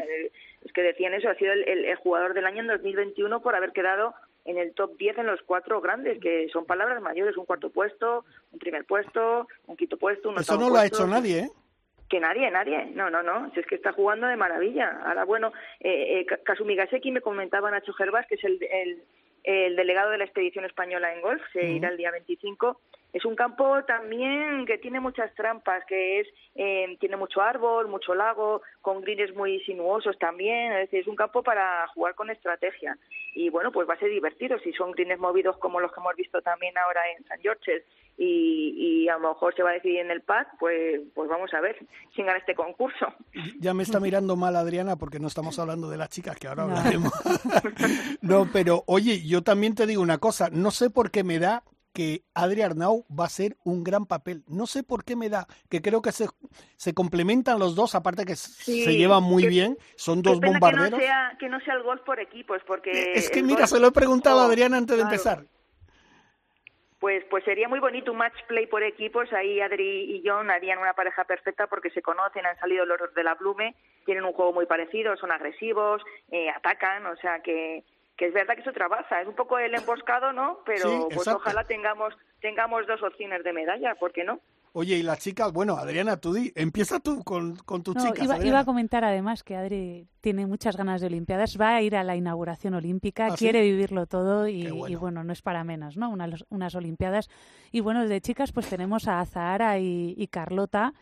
[SPEAKER 9] Es que decían eso, ha sido el jugador del año en 2021 por haber quedado en el top 10 en los cuatro grandes, que son palabras mayores, un cuarto puesto, un primer puesto, un quinto puesto, un
[SPEAKER 1] Eso no lo ha hecho nadie, ¿eh?
[SPEAKER 9] Que nadie, nadie. No, no, no. Si es que está jugando de maravilla. Ahora, bueno, eh, eh, Kasumi Gaseki me comentaba Nacho Gervás, que es el, el, el delegado de la expedición española en golf, se irá el día 25. Es un campo también que tiene muchas trampas, que es eh, tiene mucho árbol, mucho lago, con greens muy sinuosos también. Es decir, es un campo para jugar con estrategia. Y bueno, pues va a ser divertido. Si son greens movidos como los que hemos visto también ahora en San George's y, y a lo mejor se va a decidir en el pad, pues, pues vamos a ver si gana este concurso.
[SPEAKER 1] Ya me está mirando mal Adriana porque no estamos hablando de las chicas, que ahora
[SPEAKER 9] No.
[SPEAKER 1] hablaremos. <laughs> no, pero oye, yo también te digo una cosa, no sé por qué me da que Adri Arnau va a ser un gran papel. No sé por qué me da, que creo que se, se complementan los dos, aparte que
[SPEAKER 9] Sí,
[SPEAKER 1] se llevan muy bien, son dos bombarderos.
[SPEAKER 9] Que no, sea, que no sea el golf por equipos, porque...
[SPEAKER 1] Es que mira,
[SPEAKER 9] golf-
[SPEAKER 1] se lo he preguntado a Adriana antes de
[SPEAKER 9] claro.
[SPEAKER 1] empezar.
[SPEAKER 9] Pues, pues sería muy bonito un match play por equipos. Ahí Adri y John harían una pareja perfecta porque se conocen, han salido los de la Blume, tienen un juego muy parecido, son agresivos, eh, atacan, o sea que, que es verdad que eso trabaja. Es un poco el emboscado, ¿no? Pero
[SPEAKER 1] Sí,
[SPEAKER 9] pues
[SPEAKER 1] exacto.
[SPEAKER 9] ojalá tengamos tengamos dos opciones de medalla, ¿por qué no?
[SPEAKER 1] Oye, y las chicas, bueno, Adriana, tú di, empieza tú con, con tus
[SPEAKER 3] No,
[SPEAKER 1] chicas.
[SPEAKER 3] iba, iba a comentar además que Adri tiene muchas ganas de Olimpiadas, va a ir a la inauguración olímpica,
[SPEAKER 1] ¿Ah, sí?
[SPEAKER 3] quiere vivirlo todo y
[SPEAKER 1] bueno.
[SPEAKER 3] bueno. no es para menos, ¿no? Unas, unas Olimpiadas. Y bueno, de chicas pues tenemos a Zahara y, y Carlota,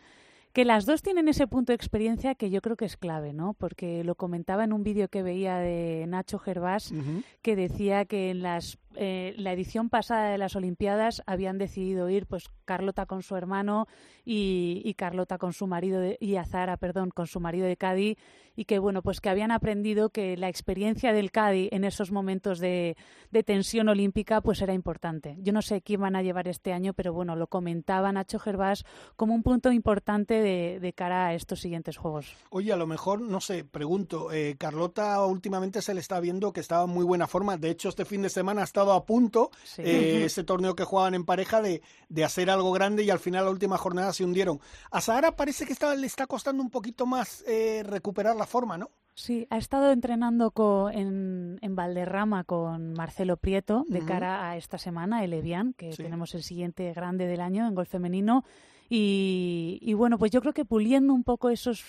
[SPEAKER 3] que las dos tienen ese punto de experiencia que yo creo que es clave, ¿no? Porque lo comentaba en un vídeo que veía de Nacho Gervás, que decía que en las eh, la edición pasada de las Olimpiadas habían decidido ir pues Carlota con su hermano y, y Carlota con su marido de, y Azara, perdón, con su marido de Cádiz y que bueno pues que habían aprendido que la experiencia del Cádiz en esos momentos de, tensión olímpica pues era importante. Yo no sé quién van a llevar este año, pero bueno lo comentaba Nacho Gervás como un punto importante de, cara a estos siguientes juegos.
[SPEAKER 1] Oye, a lo mejor, no sé, pregunto, eh, Carlota últimamente se le está viendo que estaba en muy buena forma. De hecho, este fin de semana ha estado a punto,
[SPEAKER 3] Sí.
[SPEAKER 1] eh, ese torneo que jugaban en pareja, de, de hacer algo grande y al final la última jornada se hundieron. A Sahara parece que está, le está costando un poquito más eh, recuperar la forma, ¿no?
[SPEAKER 3] Sí, ha estado entrenando co- en, en Valderrama con Marcelo Prieto de
[SPEAKER 1] Ujú.
[SPEAKER 3] cara a esta semana, el Evian, que
[SPEAKER 1] Sí.
[SPEAKER 3] tenemos el siguiente grande del año en golf femenino. Y, y bueno, pues yo creo que puliendo un poco esos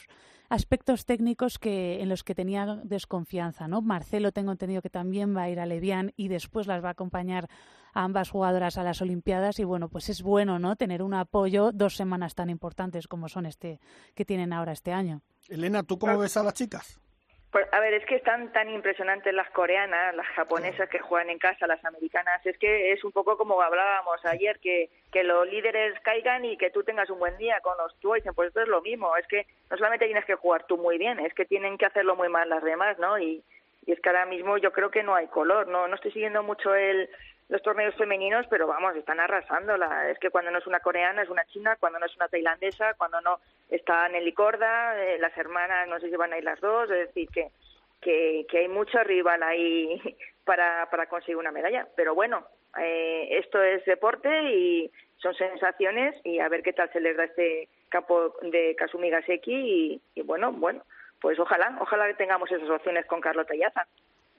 [SPEAKER 3] aspectos técnicos que en los que tenía desconfianza, ¿no? Marcelo tengo entendido que también va a ir al Evian y después las va a acompañar a ambas jugadoras a las Olimpiadas y bueno, pues es bueno, ¿no? Tener un apoyo dos semanas tan importantes como son este que tienen ahora este año.
[SPEAKER 1] Elena, ¿tú cómo ves a las chicas?
[SPEAKER 9] Pues, a ver, es que están tan impresionantes las coreanas, las japonesas que juegan en casa, las americanas. Es que es un poco como hablábamos ayer, que, que los líderes caigan y que tú tengas un buen día con los tuyos. Pues esto es lo mismo. Es que no solamente tienes que jugar tú muy bien, es que tienen que hacerlo muy mal las demás, ¿no? Y, y es que ahora mismo yo creo que no hay color. No, no estoy siguiendo mucho el, los torneos femeninos, pero vamos, están arrasándola. Es que cuando no es una coreana es una china, cuando no es una tailandesa, cuando no está Nelly Corda, eh, las hermanas, no sé si van a las dos, es decir, que, que, que hay mucho rival ahí <laughs> para, para conseguir una medalla. Pero bueno, eh, esto es deporte y son sensaciones y a ver qué tal se les da este campo de Kasumi Gaseki y, y bueno, bueno, pues ojalá, ojalá que tengamos esas opciones con Carlota Yaza.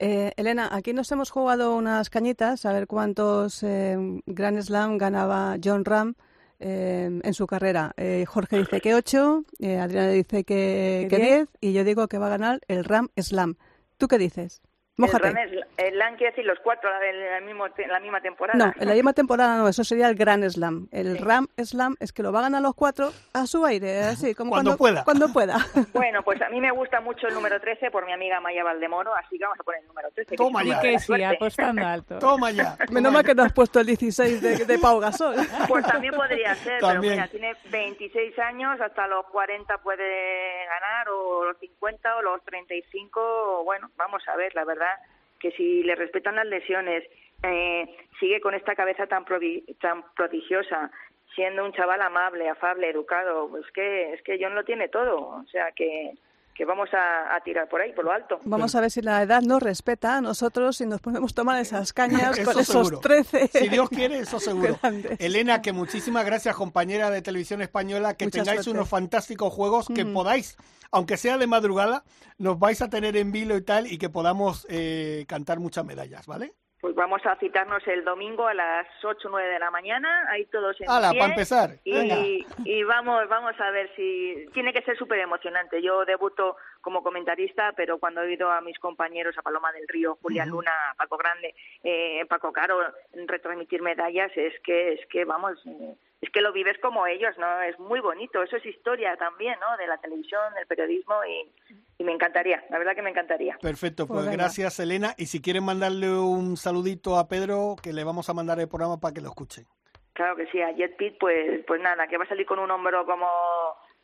[SPEAKER 2] Eh, Elena, aquí nos hemos jugado unas cañitas a ver cuántos eh, Grand Slam ganaba John Ram eh, en su carrera. Eh, Jorge dice que 8, eh, Adriana dice que,
[SPEAKER 3] Que
[SPEAKER 2] que 10
[SPEAKER 3] diez.
[SPEAKER 2] y yo digo que va a ganar el Ram Slam. ¿Tú qué dices? Mójate.
[SPEAKER 9] El Ram, Sl- Slam quiere decir los cuatro en la, mismo, en la misma temporada.
[SPEAKER 2] No, en la misma temporada no, eso sería el Grand Slam. El Ram Slam es que lo va a ganar los cuatro a su aire, así como
[SPEAKER 1] Cuando
[SPEAKER 2] cuando,
[SPEAKER 1] pueda.
[SPEAKER 2] Cuando pueda. <laughs>
[SPEAKER 9] Bueno, pues a mí me gusta mucho el número 13 por mi amiga Maya Valdemoro, así que vamos a poner el número 13. que
[SPEAKER 1] Toma
[SPEAKER 9] es
[SPEAKER 1] ya.
[SPEAKER 9] el
[SPEAKER 3] Que sí, apostando <laughs> alto.
[SPEAKER 1] Toma ya. <laughs>
[SPEAKER 2] Menos mal que no has puesto el 16 de, de Pau Gasol.
[SPEAKER 9] Pues también podría ser,
[SPEAKER 1] También.
[SPEAKER 9] pero mira, tiene 26 años, hasta los 40 puede ganar, o los 50 o los 35, o bueno, vamos a ver, la verdad, que si le respetan las lesiones, eh, sigue con esta cabeza tan, provi- tan prodigiosa, siendo un chaval amable, afable, educado, pues que es que John lo tiene todo, o sea que, que vamos a, a tirar por ahí, por lo alto.
[SPEAKER 2] Vamos a ver si la edad nos respeta a nosotros y nos podemos tomar esas <laughs> cañas
[SPEAKER 1] Eso
[SPEAKER 2] con esos
[SPEAKER 1] seguro.
[SPEAKER 2] 13.
[SPEAKER 1] Si Dios quiere, eso <laughs> seguro.
[SPEAKER 2] Grandes.
[SPEAKER 1] Elena, que muchísimas gracias, compañera de Televisión Española, que
[SPEAKER 2] Mucha
[SPEAKER 1] tengáis
[SPEAKER 2] suerte.
[SPEAKER 1] unos fantásticos juegos, que podáis, aunque sea de madrugada, nos vais a tener en vilo y tal, y que podamos eh, cantar muchas medallas, ¿vale?
[SPEAKER 9] Pues vamos a citarnos el domingo a las 8 o 9 de la mañana, ahí todos en
[SPEAKER 1] Hala,
[SPEAKER 9] pie.
[SPEAKER 1] pa' empezar.
[SPEAKER 9] Y, y vamos, vamos a ver si... Tiene que ser súper emocionante. Yo debuto como comentarista, pero cuando he oído a mis compañeros, a Paloma del Río, Julián Luna, Paco Grande, eh, Paco Caro, retransmitir medallas, es que, es que vamos... eh, es que lo vives como ellos, ¿no? Es muy bonito. Eso es historia también, ¿no? De la televisión, del periodismo y, y me encantaría. La verdad que me encantaría.
[SPEAKER 1] Perfecto,
[SPEAKER 2] Pues
[SPEAKER 1] pues gracias, Elena. Y si quieren mandarle un saludito a Pedro, que le vamos a mandar el programa para que lo escuche.
[SPEAKER 9] Claro que sí, a Jet Pit, pues, pues nada, que va a salir con un hombro como...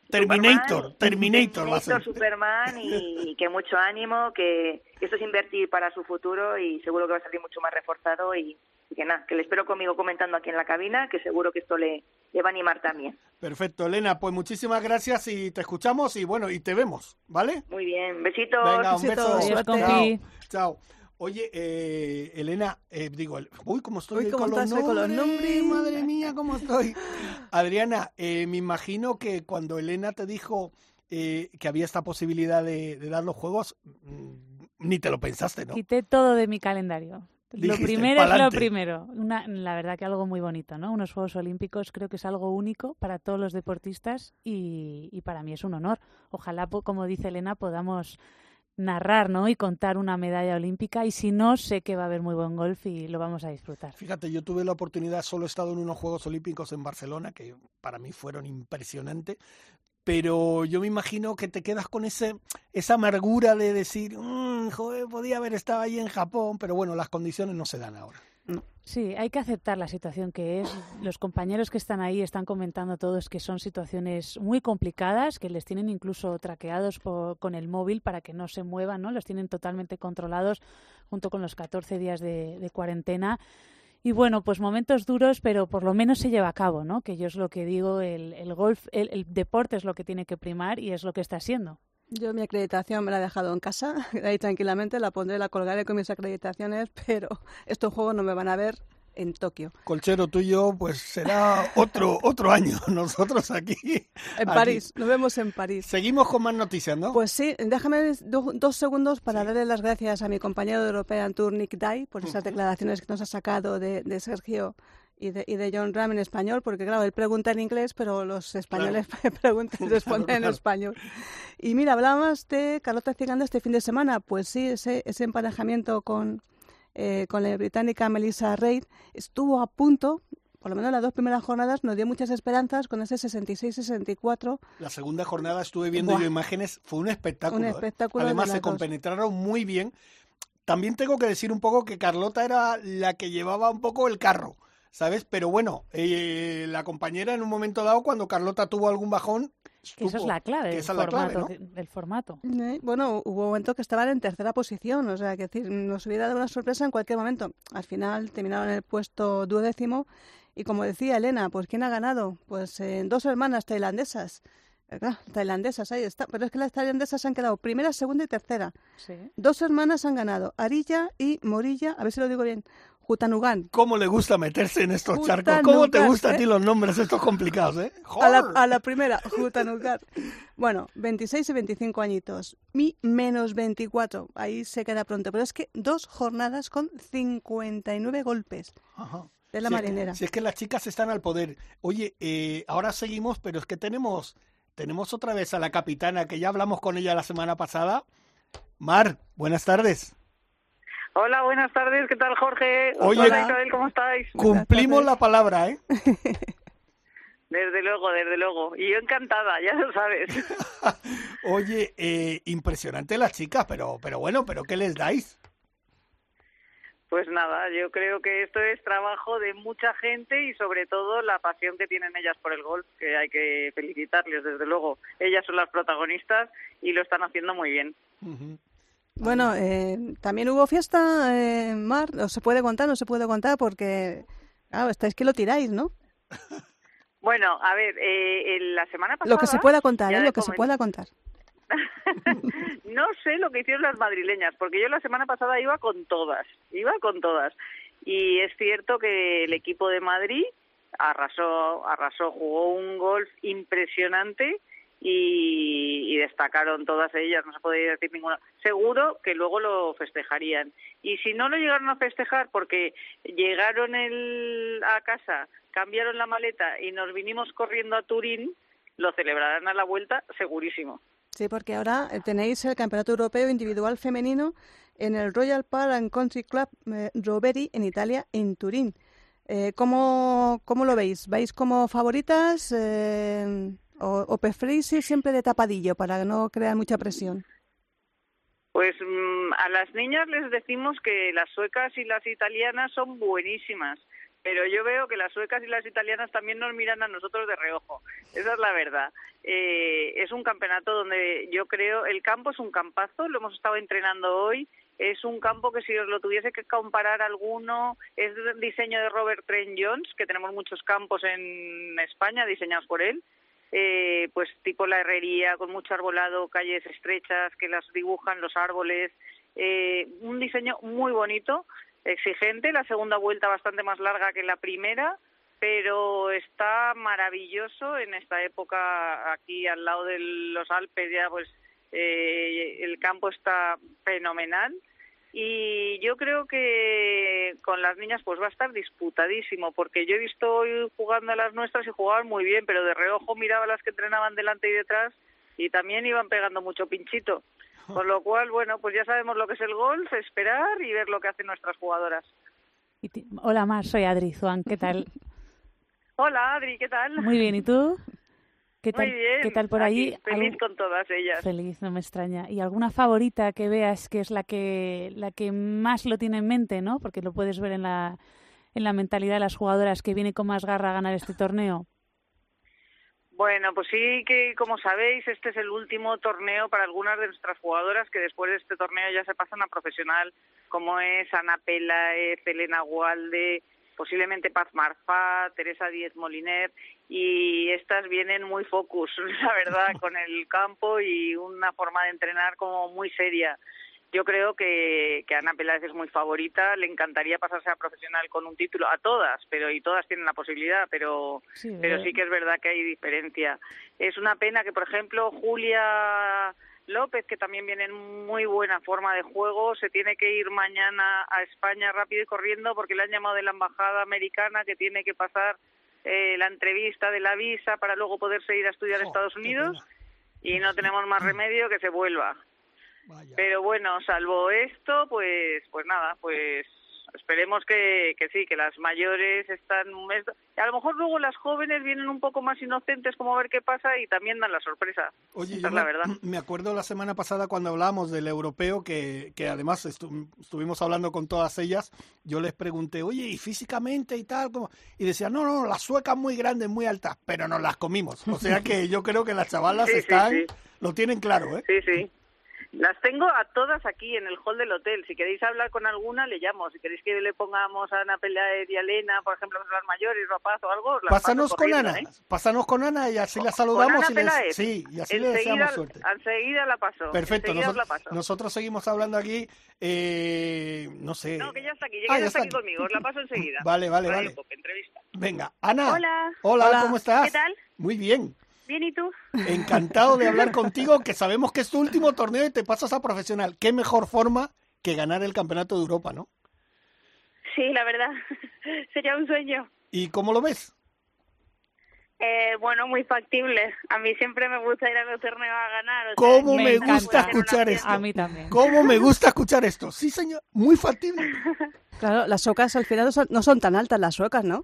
[SPEAKER 1] Terminator,
[SPEAKER 9] Superman,
[SPEAKER 1] Terminator va a
[SPEAKER 9] Terminator,
[SPEAKER 1] ser.
[SPEAKER 9] Superman y, que mucho ánimo, que esto es invertir para su futuro y seguro que va a salir mucho más reforzado y, y que nada, que le espero conmigo comentando aquí en la cabina, que seguro que esto le, le va a animar también.
[SPEAKER 1] Perfecto, Elena, pues muchísimas gracias y te escuchamos y bueno, y te vemos, ¿vale?
[SPEAKER 9] Muy bien, besitos.
[SPEAKER 1] Venga, un
[SPEAKER 2] Besitos,
[SPEAKER 1] beso.
[SPEAKER 2] Suerte.
[SPEAKER 3] compi.
[SPEAKER 1] Chao. Oye, eh, Elena, eh, digo, uy, cómo estoy
[SPEAKER 2] Uy,
[SPEAKER 1] hoy
[SPEAKER 2] cómo
[SPEAKER 1] con, los
[SPEAKER 2] estás hoy con los nombres.
[SPEAKER 1] madre mía, cómo estoy. Adriana, eh, me imagino que cuando Elena te dijo eh, que había esta posibilidad de, de dar los juegos, mm, ni te lo pensaste, ¿no?
[SPEAKER 3] Quité todo de mi calendario. Lo primero es lo primero. Una, la verdad que algo muy bonito, ¿no? Unos Juegos Olímpicos creo que es algo único para todos los deportistas y, y para mí es un honor. Ojalá, como dice Elena, podamos narrar, ¿no? Y contar una medalla olímpica y si no, sé que va a haber muy buen golf y lo vamos a disfrutar.
[SPEAKER 1] Fíjate, yo tuve la oportunidad, solo he estado en unos Juegos Olímpicos en Barcelona, que para mí fueron impresionantes, pero yo me imagino que te quedas con ese, esa amargura de decir, "Mm, joder, podía haber estado ahí en Japón, pero bueno, las condiciones no se dan ahora.
[SPEAKER 3] Sí, hay que aceptar la situación que es. Los compañeros que están ahí están comentando todos que son situaciones muy complicadas, que les tienen incluso traqueados po- con el móvil para que no se muevan, ¿no? Los tienen totalmente controlados junto con los 14 días de cuarentena. Y bueno, pues momentos duros, pero por lo menos se lleva a cabo, ¿no? Que yo es lo que digo, el, el golf, el, deporte es lo que tiene que primar y es lo que está siendo.
[SPEAKER 2] Yo mi acreditación me la he dejado en casa, <laughs> ahí tranquilamente, la pondré, la colgaré con mis acreditaciones, <laughs> pero estos juegos no me van a ver en Tokio.
[SPEAKER 1] Colchero tuyo, pues será otro, otro año. <laughs> Nosotros aquí.
[SPEAKER 2] En
[SPEAKER 1] aquí.
[SPEAKER 2] París, nos vemos en París.
[SPEAKER 1] Seguimos con más noticias, ¿no?
[SPEAKER 2] Pues sí, déjame do- dos segundos para darle las gracias a mi compañero de European Tour, Nick Day, por esas declaraciones que nos ha sacado de, de Sergio y de, y de John Ram en español, porque claro, él pregunta en inglés, pero los españoles <laughs> preguntan y <laughs> responden
[SPEAKER 1] Claro,
[SPEAKER 2] en
[SPEAKER 1] claro.
[SPEAKER 2] español. Y mira, hablábamos de Carlota Ciganda este fin de semana, pues sí, ese, ese emparejamiento con, eh, con la británica Melissa Reid estuvo a punto, por lo menos las dos primeras jornadas nos dio muchas esperanzas con ese 66-64
[SPEAKER 1] La segunda jornada estuve viendo
[SPEAKER 2] Buah.
[SPEAKER 1] yo imágenes, fue un espectáculo.
[SPEAKER 2] Un
[SPEAKER 1] ¿eh?
[SPEAKER 2] espectáculo de
[SPEAKER 1] Además, se
[SPEAKER 2] dos.
[SPEAKER 1] compenetraron muy bien. También tengo que decir un poco que Carlota era la que llevaba un poco el carro, ¿sabes? Pero bueno, eh, la compañera en un momento dado, cuando Carlota tuvo algún bajón.
[SPEAKER 3] Que Eso es
[SPEAKER 1] supo
[SPEAKER 3] la clave
[SPEAKER 1] que
[SPEAKER 3] del
[SPEAKER 1] esa es la clave. ¿no?
[SPEAKER 3] del formato.
[SPEAKER 2] Eh, Bueno, hubo momentos que estaban en tercera posición, o sea, que decir, nos hubiera dado una sorpresa en cualquier momento. Al final terminaron en el puesto duodécimo y como decía Elena, pues ¿quién ha ganado? Pues eh, dos hermanas tailandesas. Claro, tailandesas, ahí está. Pero es que las tailandesas han quedado primera, segunda y tercera.
[SPEAKER 3] Sí.
[SPEAKER 2] Dos hermanas han ganado, Arilla y Morilla, a ver si lo digo bien, Jutanugan.
[SPEAKER 1] ¿Cómo le gusta meterse en estos charcos? ¿Cómo te gustan a
[SPEAKER 2] ¿eh?
[SPEAKER 1] ti los nombres estos complicados, eh?
[SPEAKER 2] A la, a la primera, Jutanugan. Bueno, 26 y 25 añitos. Mi menos 24. Ahí se queda pronto. Pero es que dos jornadas con 59 golpes
[SPEAKER 1] Ajá.
[SPEAKER 2] de la
[SPEAKER 1] Si es que-
[SPEAKER 2] marinera.
[SPEAKER 1] si es que las chicas están al poder. Oye, eh, ahora seguimos, pero es que tenemos, tenemos otra vez a la capitana, que ya hablamos con ella la semana pasada. Mar, buenas tardes.
[SPEAKER 10] Hola, buenas tardes. ¿Qué tal, Jorge?
[SPEAKER 1] Oye,
[SPEAKER 10] Hola, Isabel, ¿cómo estáis?
[SPEAKER 1] Cumplimos la palabra, ¿eh? <laughs>
[SPEAKER 10] Desde luego, desde luego. Y yo encantada, ya lo sabes. <laughs>
[SPEAKER 1] Oye, eh, impresionante las chicas, pero, pero bueno, ¿pero qué les dais?
[SPEAKER 10] Pues nada, yo creo que esto es trabajo de mucha gente y sobre todo la pasión que tienen ellas por el golf, que hay que felicitarles, desde luego. Ellas son las protagonistas y lo están haciendo muy bien.
[SPEAKER 2] Bueno, eh, también hubo fiesta, eh, Mar, ¿o se puede contar? No se puede contar porque, claro, estáis que lo tiráis, ¿no? <laughs>
[SPEAKER 10] Bueno, a ver, eh, en la semana pasada...
[SPEAKER 2] Lo que se pueda contar, ¿eh? Lo que se pueda contar. <laughs>
[SPEAKER 10] no sé lo que hicieron las madrileñas, porque yo la semana pasada iba con todas, iba con todas. Y es cierto que el equipo de Madrid arrasó, arrasó, jugó un golf impresionante y, destacaron todas ellas, no se puede decir ninguna. Seguro que luego lo festejarían. Y si no lo llegaron a festejar porque llegaron el, a casa, cambiaron la maleta y nos vinimos corriendo a Turín, lo celebrarán a la vuelta segurísimo.
[SPEAKER 2] Sí, porque ahora tenéis el Campeonato Europeo Individual Femenino en el Royal Park and Country Club eh, Roveri en Italia, en Turín. Eh, ¿cómo, ¿Cómo lo veis? ¿Vais como favoritas eh, o, o siempre de tapadillo para no crear mucha presión?
[SPEAKER 10] Pues mm, a las niñas les decimos que las suecas y las italianas son buenísimas, pero yo veo que las suecas y las italianas también nos miran a nosotros de reojo. Esa es la verdad. Eh, es un campeonato donde yo creo el campo es un campazo, lo hemos estado entrenando hoy. Es un campo que si os lo tuviese que comparar alguno, es diseño de Robert Trent Jones, que tenemos muchos campos en España diseñados por él eh, pues tipo la herrería con mucho arbolado, calles estrechas que las dibujan los árboles, eh, un diseño muy bonito, exigente, la segunda vuelta bastante más larga que la primera, pero está maravilloso en esta época aquí al lado de los Alpes ya pues eh, el campo está fenomenal y yo creo que con las niñas pues va a estar disputadísimo porque yo he visto hoy jugando a las nuestras y jugaban muy bien pero de reojo miraba a las que entrenaban delante y detrás y también iban pegando mucho pinchito con lo cual bueno pues ya sabemos lo que es el golf esperar y ver lo que hacen nuestras jugadoras
[SPEAKER 3] Hola, Mar, soy Adri Zuan, ¿qué tal? <laughs>
[SPEAKER 10] hola Adri qué tal
[SPEAKER 3] Muy bien, ¿y tú? ¿Qué tal,
[SPEAKER 10] muy bien
[SPEAKER 3] ¿qué tal por
[SPEAKER 10] Aquí,
[SPEAKER 3] allí?
[SPEAKER 10] feliz
[SPEAKER 3] ¿Algún-
[SPEAKER 10] con todas ellas
[SPEAKER 3] Feliz, no me extraña. ¿Y alguna favorita que veas que es la que, la que más lo tiene en mente, ¿no? Porque lo puedes ver en la, en la mentalidad de las jugadoras que viene con más garra a ganar este torneo.
[SPEAKER 10] Bueno, pues sí que, como sabéis, este es el último torneo para algunas de nuestras jugadoras que después de este torneo ya se pasan a profesional, como es Ana Pelaez, Elena Gualde, posiblemente Paz Marfá, Teresa Díez Moliner, y estas vienen muy focus, <laughs> la verdad, con el campo y una forma de entrenar como muy seria. Yo creo que, que Ana Peláez es muy favorita, le encantaría pasarse a profesional con un título, a todas, pero y todas tienen la posibilidad, pero
[SPEAKER 3] Sí,
[SPEAKER 10] pero
[SPEAKER 3] ¿verdad?
[SPEAKER 10] sí que es verdad que hay diferencia. Es una pena que, por ejemplo, Julia López, que también viene en muy buena forma de juego, se tiene que ir mañana a España rápido y corriendo porque le han llamado de la embajada americana que tiene que pasar eh, la entrevista de la visa para luego poderse ir a estudiar a Estados Unidos. y no tenemos más remedio que se vuelva. Pero bueno, salvo esto, pues pues nada, pues esperemos que, que sí, que las mayores están... es- A lo mejor luego las jóvenes vienen un poco más inocentes como a ver qué pasa y también dan la sorpresa.
[SPEAKER 1] Oye,
[SPEAKER 10] Esa
[SPEAKER 1] yo
[SPEAKER 10] es la
[SPEAKER 1] me,
[SPEAKER 10] verdad. <clears throat>
[SPEAKER 1] me acuerdo la semana pasada cuando hablábamos del europeo, que, que además estu- estuvimos hablando con todas ellas, yo les pregunté, oye, ¿y físicamente y tal? ¿Cómo? Y decían, no, no, las suecas muy grandes, muy altas, pero nos las comimos. O sea que yo creo que las chavalas <laughs>
[SPEAKER 10] Sí, sí,
[SPEAKER 1] están,
[SPEAKER 10] sí.
[SPEAKER 1] lo tienen claro, ¿eh?
[SPEAKER 10] Sí, sí. Las tengo a todas aquí en el hall del hotel. Si queréis hablar con alguna, le llamo. Si queréis que le pongamos a Ana Peláez y a Elena, por ejemplo, las mayores, Rapaz o algo, las
[SPEAKER 1] Pásanos con Ana,
[SPEAKER 10] ¿eh?
[SPEAKER 1] pásanos con Ana y así la
[SPEAKER 10] Con
[SPEAKER 1] saludamos
[SPEAKER 10] Ana
[SPEAKER 1] y les, sí, y así le
[SPEAKER 10] enseguida,
[SPEAKER 1] deseamos suerte.
[SPEAKER 10] enseguida la paso.
[SPEAKER 1] Perfecto,
[SPEAKER 10] enseguida os la
[SPEAKER 1] nosotros,
[SPEAKER 10] paso.
[SPEAKER 1] nosotros seguimos hablando aquí, eh, no sé.
[SPEAKER 10] No, que ya está aquí,
[SPEAKER 1] Ah,
[SPEAKER 10] ya,
[SPEAKER 1] ya
[SPEAKER 10] está
[SPEAKER 1] está
[SPEAKER 10] aquí
[SPEAKER 1] aquí.
[SPEAKER 10] conmigo, os la paso enseguida.
[SPEAKER 1] Vale, vale,
[SPEAKER 10] Radio
[SPEAKER 1] vale.
[SPEAKER 10] Pop, entrevista.
[SPEAKER 1] Venga, Ana.
[SPEAKER 10] Hola.
[SPEAKER 1] Hola,
[SPEAKER 10] Hola.
[SPEAKER 1] ¿cómo estás?
[SPEAKER 10] ¿Qué tal?
[SPEAKER 1] Muy bien.
[SPEAKER 10] Bien, ¿y tú?
[SPEAKER 1] Encantado de hablar <laughs> contigo, que sabemos que es tu último torneo y te pasas a profesional. Qué mejor forma que ganar el Campeonato de Europa, ¿no?
[SPEAKER 11] Sí, la verdad, <laughs> sería un sueño.
[SPEAKER 1] ¿Y cómo lo ves?
[SPEAKER 11] Eh, bueno, muy factible. A mí siempre me gusta ir a los torneos a ganar. o sea,
[SPEAKER 1] ¿Cómo me
[SPEAKER 11] esta
[SPEAKER 1] gusta
[SPEAKER 11] puede ser una
[SPEAKER 1] escuchar
[SPEAKER 11] fiesta.
[SPEAKER 1] esto? ¿Cómo me gusta escuchar esto? Sí, señor, muy factible. <laughs>
[SPEAKER 2] Claro, las suecas al final no son, no son tan altas las suecas, ¿no?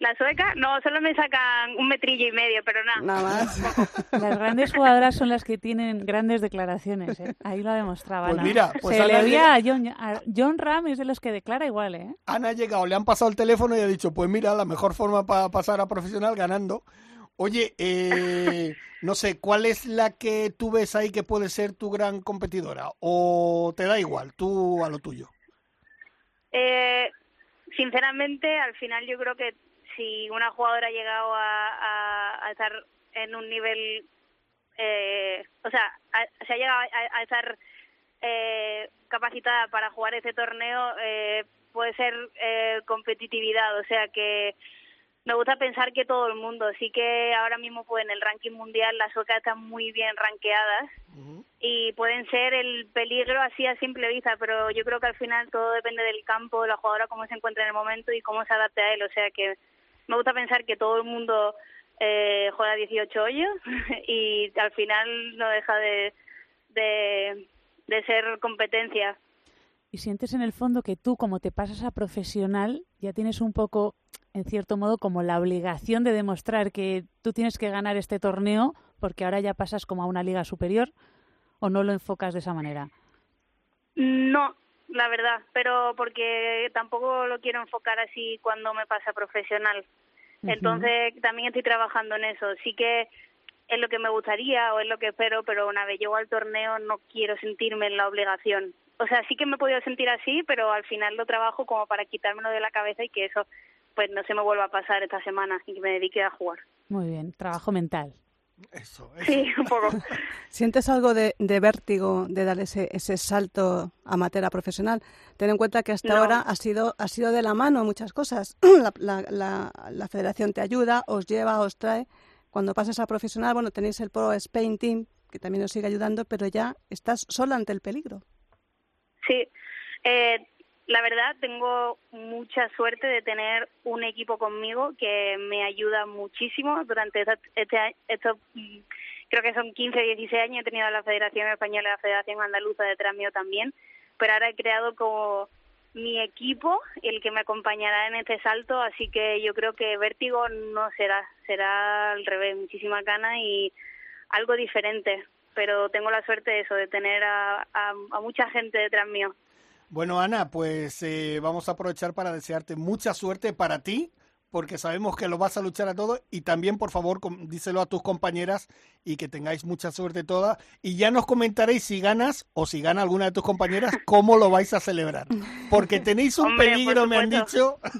[SPEAKER 11] La sueca, no, solo me sacan un metrillo y medio, pero nada.
[SPEAKER 2] Nada más. <laughs>
[SPEAKER 3] Las grandes jugadoras son las que tienen grandes declaraciones, ¿eh? Ahí lo demostraba
[SPEAKER 1] Pues
[SPEAKER 3] Ana.
[SPEAKER 1] mira, pues
[SPEAKER 3] Se le oía a
[SPEAKER 1] llega-
[SPEAKER 3] John, a John Ram es de los que declara igual, ¿eh?
[SPEAKER 1] Ana ha llegado, le han pasado el teléfono y ha dicho, pues mira, la mejor forma para pasar a profesional ganando. Oye, eh, <laughs> no sé, ¿cuál es la que tú ves ahí que puede ser tu gran competidora? ¿O te da igual, tú a lo tuyo?
[SPEAKER 11] Eh, sinceramente, al final yo creo que si una jugadora ha llegado a, a- a estar en un nivel, eh, o sea, a- se ha llegado a, a estar eh, capacitada para jugar ese torneo, eh, puede ser eh, competitividad, o sea que me gusta pensar que todo el mundo, sí que ahora mismo pues en el ranking mundial las suecas están muy bien rankeadas y pueden ser el peligro así a simple vista, pero yo creo que al final todo depende del campo, de la jugadora, cómo se encuentra en el momento y cómo se adapte a él. O sea que me gusta pensar que todo el mundo eh, juega 18 hoyos <laughs> y al final no deja de, de, de ser competencia.
[SPEAKER 3] Y sientes en el fondo que tú, como te pasas a profesional, ya tienes un poco, en cierto modo, como la obligación de demostrar que tú tienes que ganar este torneo porque ahora ya pasas como a una liga superior o no lo enfocas de esa manera.
[SPEAKER 11] No, la verdad, pero porque tampoco lo quiero enfocar así cuando me pasa profesional. Entonces también estoy trabajando en eso. Sí que es lo que me gustaría o es lo que espero, pero una vez llego al torneo no quiero sentirme en la obligación. O sea, sí que me he podido sentir así, pero al final lo trabajo como para quitármelo de la cabeza y que eso pues no se me vuelva a pasar esta semana y que me dedique a jugar.
[SPEAKER 3] Muy bien, trabajo mental.
[SPEAKER 1] Eso,
[SPEAKER 11] Sí, un poco. <laughs>
[SPEAKER 2] ¿Sientes algo de, de vértigo de dar ese, ese salto amateur a profesional? Ten en cuenta que hasta
[SPEAKER 11] No.
[SPEAKER 2] ahora ha sido, ha sido de la mano muchas cosas. <clears throat> La, la- la- la federación te ayuda, os lleva, os trae. Cuando pasas a profesional, bueno, tenéis el Pro Spain Team, que también os sigue ayudando, pero ya estás sola ante el peligro.
[SPEAKER 11] Sí, eh, la verdad tengo mucha suerte de tener un equipo conmigo que me ayuda muchísimo durante esta- este, estos, mm, creo que son 15, 16 años, he tenido a la Federación Española y la Federación Andaluza detrás mío también, pero ahora he creado como mi equipo el que me acompañará en este salto, así que yo creo que vértigo no será, será al revés, muchísima gana y algo diferente, pero tengo la suerte de eso, de tener a, a, a mucha gente detrás mío.
[SPEAKER 1] Bueno, Ana, pues eh, vamos a aprovechar para desearte mucha suerte para ti, porque sabemos que lo vas a luchar a todo y también, por favor, díselo a tus compañeras y que tengáis mucha suerte toda. Y ya nos comentaréis si ganas o si gana alguna de tus compañeras, <laughs> cómo lo vais a celebrar. Porque tenéis un
[SPEAKER 11] Hombre,
[SPEAKER 1] peligro, me han dicho. <laughs>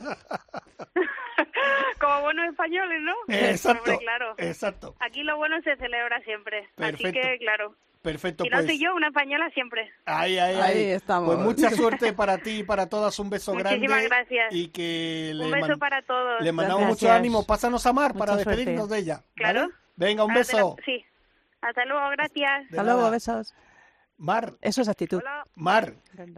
[SPEAKER 11] Como buenos españoles, ¿no?
[SPEAKER 1] Exacto,
[SPEAKER 11] Hombre, claro.
[SPEAKER 1] exacto.
[SPEAKER 11] Aquí lo bueno se celebra siempre.
[SPEAKER 1] Perfecto.
[SPEAKER 11] Así que, claro.
[SPEAKER 1] Perfecto,
[SPEAKER 11] Si no
[SPEAKER 1] pues.
[SPEAKER 11] soy yo, una española siempre.
[SPEAKER 1] Ahí, ahí,
[SPEAKER 2] Ahí
[SPEAKER 1] ahí.
[SPEAKER 2] estamos.
[SPEAKER 1] Pues mucha <laughs> suerte para ti y para todas. Un beso
[SPEAKER 11] Muchísimas
[SPEAKER 1] grande.
[SPEAKER 11] gracias.
[SPEAKER 1] Y que le,
[SPEAKER 11] Un beso para todos.
[SPEAKER 1] le mandamos mucho
[SPEAKER 3] Gracias.
[SPEAKER 1] ánimo. Pásanos a Mar para
[SPEAKER 3] Mucha suerte.
[SPEAKER 1] despedirnos de ella.
[SPEAKER 11] Claro.
[SPEAKER 1] ¿vale? Venga, un
[SPEAKER 11] Ahora la-
[SPEAKER 1] beso.
[SPEAKER 11] Sí. Hasta luego, gracias.
[SPEAKER 1] De
[SPEAKER 2] Hasta luego,
[SPEAKER 1] nada.
[SPEAKER 2] besos.
[SPEAKER 1] Mar,
[SPEAKER 2] Eso es actitud.
[SPEAKER 11] Hola.
[SPEAKER 1] Mar,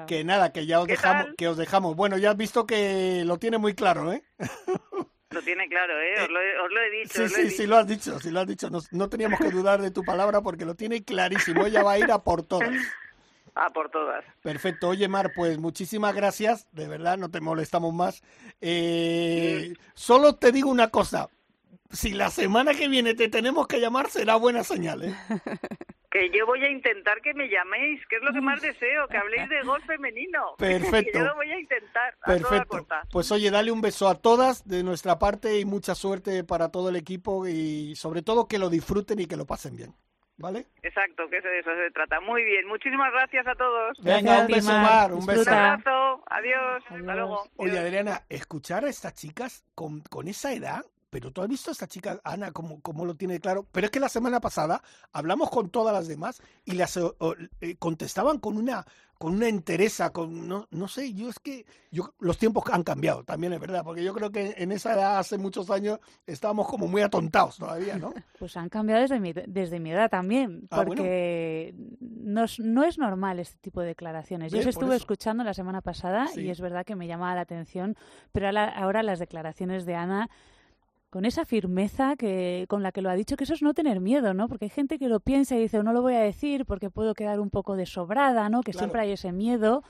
[SPEAKER 1] que nada, que ya os
[SPEAKER 11] ¿Qué
[SPEAKER 1] dejamos,
[SPEAKER 11] tal?
[SPEAKER 1] que os dejamos. Bueno, ya has visto que lo tiene muy claro, ¿eh? <laughs>
[SPEAKER 10] Lo tiene claro, ¿eh? Os lo, he- os lo he dicho.
[SPEAKER 1] Sí,
[SPEAKER 10] os lo he
[SPEAKER 1] sí,
[SPEAKER 10] dicho.
[SPEAKER 1] sí, lo has dicho, sí lo has dicho. No, no teníamos que dudar de tu palabra porque lo tiene clarísimo. Ella va a ir a por todas. <laughs>
[SPEAKER 10] Ah, por todas.
[SPEAKER 1] Perfecto. Oye, Mar, pues muchísimas gracias. De verdad, no te molestamos más. Eh, solo te digo una cosa. Si la semana que viene te tenemos que llamar, será buena señal, ¿eh? <laughs>
[SPEAKER 10] Que yo voy a intentar que me llaméis, que es lo que más deseo, que habléis de golf femenino. <laughs>
[SPEAKER 1] Perfecto.
[SPEAKER 10] Que yo lo voy a intentar a toda
[SPEAKER 1] Perfecto.
[SPEAKER 10] costa.
[SPEAKER 1] Pues oye, dale un beso a todas de nuestra parte y mucha suerte para todo el equipo y sobre todo que lo disfruten y que lo pasen bien. ¿Vale?
[SPEAKER 10] Exacto, que de eso se trata. Muy bien, muchísimas gracias a todos.
[SPEAKER 1] Venga, un beso,
[SPEAKER 3] Mar.
[SPEAKER 1] Un
[SPEAKER 10] Un
[SPEAKER 1] beso.
[SPEAKER 3] Disfruta.
[SPEAKER 10] abrazo, adiós, hasta
[SPEAKER 3] Adiós.
[SPEAKER 10] luego.
[SPEAKER 1] Oye. Adriana, escuchar a estas chicas con, con esa edad, pero tú has visto a esta chica, Ana, cómo, cómo lo tiene claro. Pero es que la semana pasada hablamos con todas las demás y las eh, o- eh, contestaban con una con una entereza, con no, no sé, yo es que yo los tiempos han cambiado, también es verdad, porque yo creo que en esa edad hace muchos años estábamos como muy atontados todavía, ¿no? <laughs>
[SPEAKER 3] Pues han cambiado desde mi, desde mi edad también,
[SPEAKER 1] Ah, bueno.
[SPEAKER 3] porque no, es, no es normal este tipo de declaraciones. Yo estuve
[SPEAKER 1] eso.
[SPEAKER 3] escuchando la semana pasada
[SPEAKER 1] Sí.
[SPEAKER 3] y es verdad que me llamaba la atención, pero ahora, ahora las declaraciones de Ana con esa firmeza que con la que lo ha dicho, que eso es no tener miedo, ¿no? Porque hay gente que lo piensa y dice, no lo voy a decir porque puedo quedar un poco desobrada, ¿no? Que siempre hay ese miedo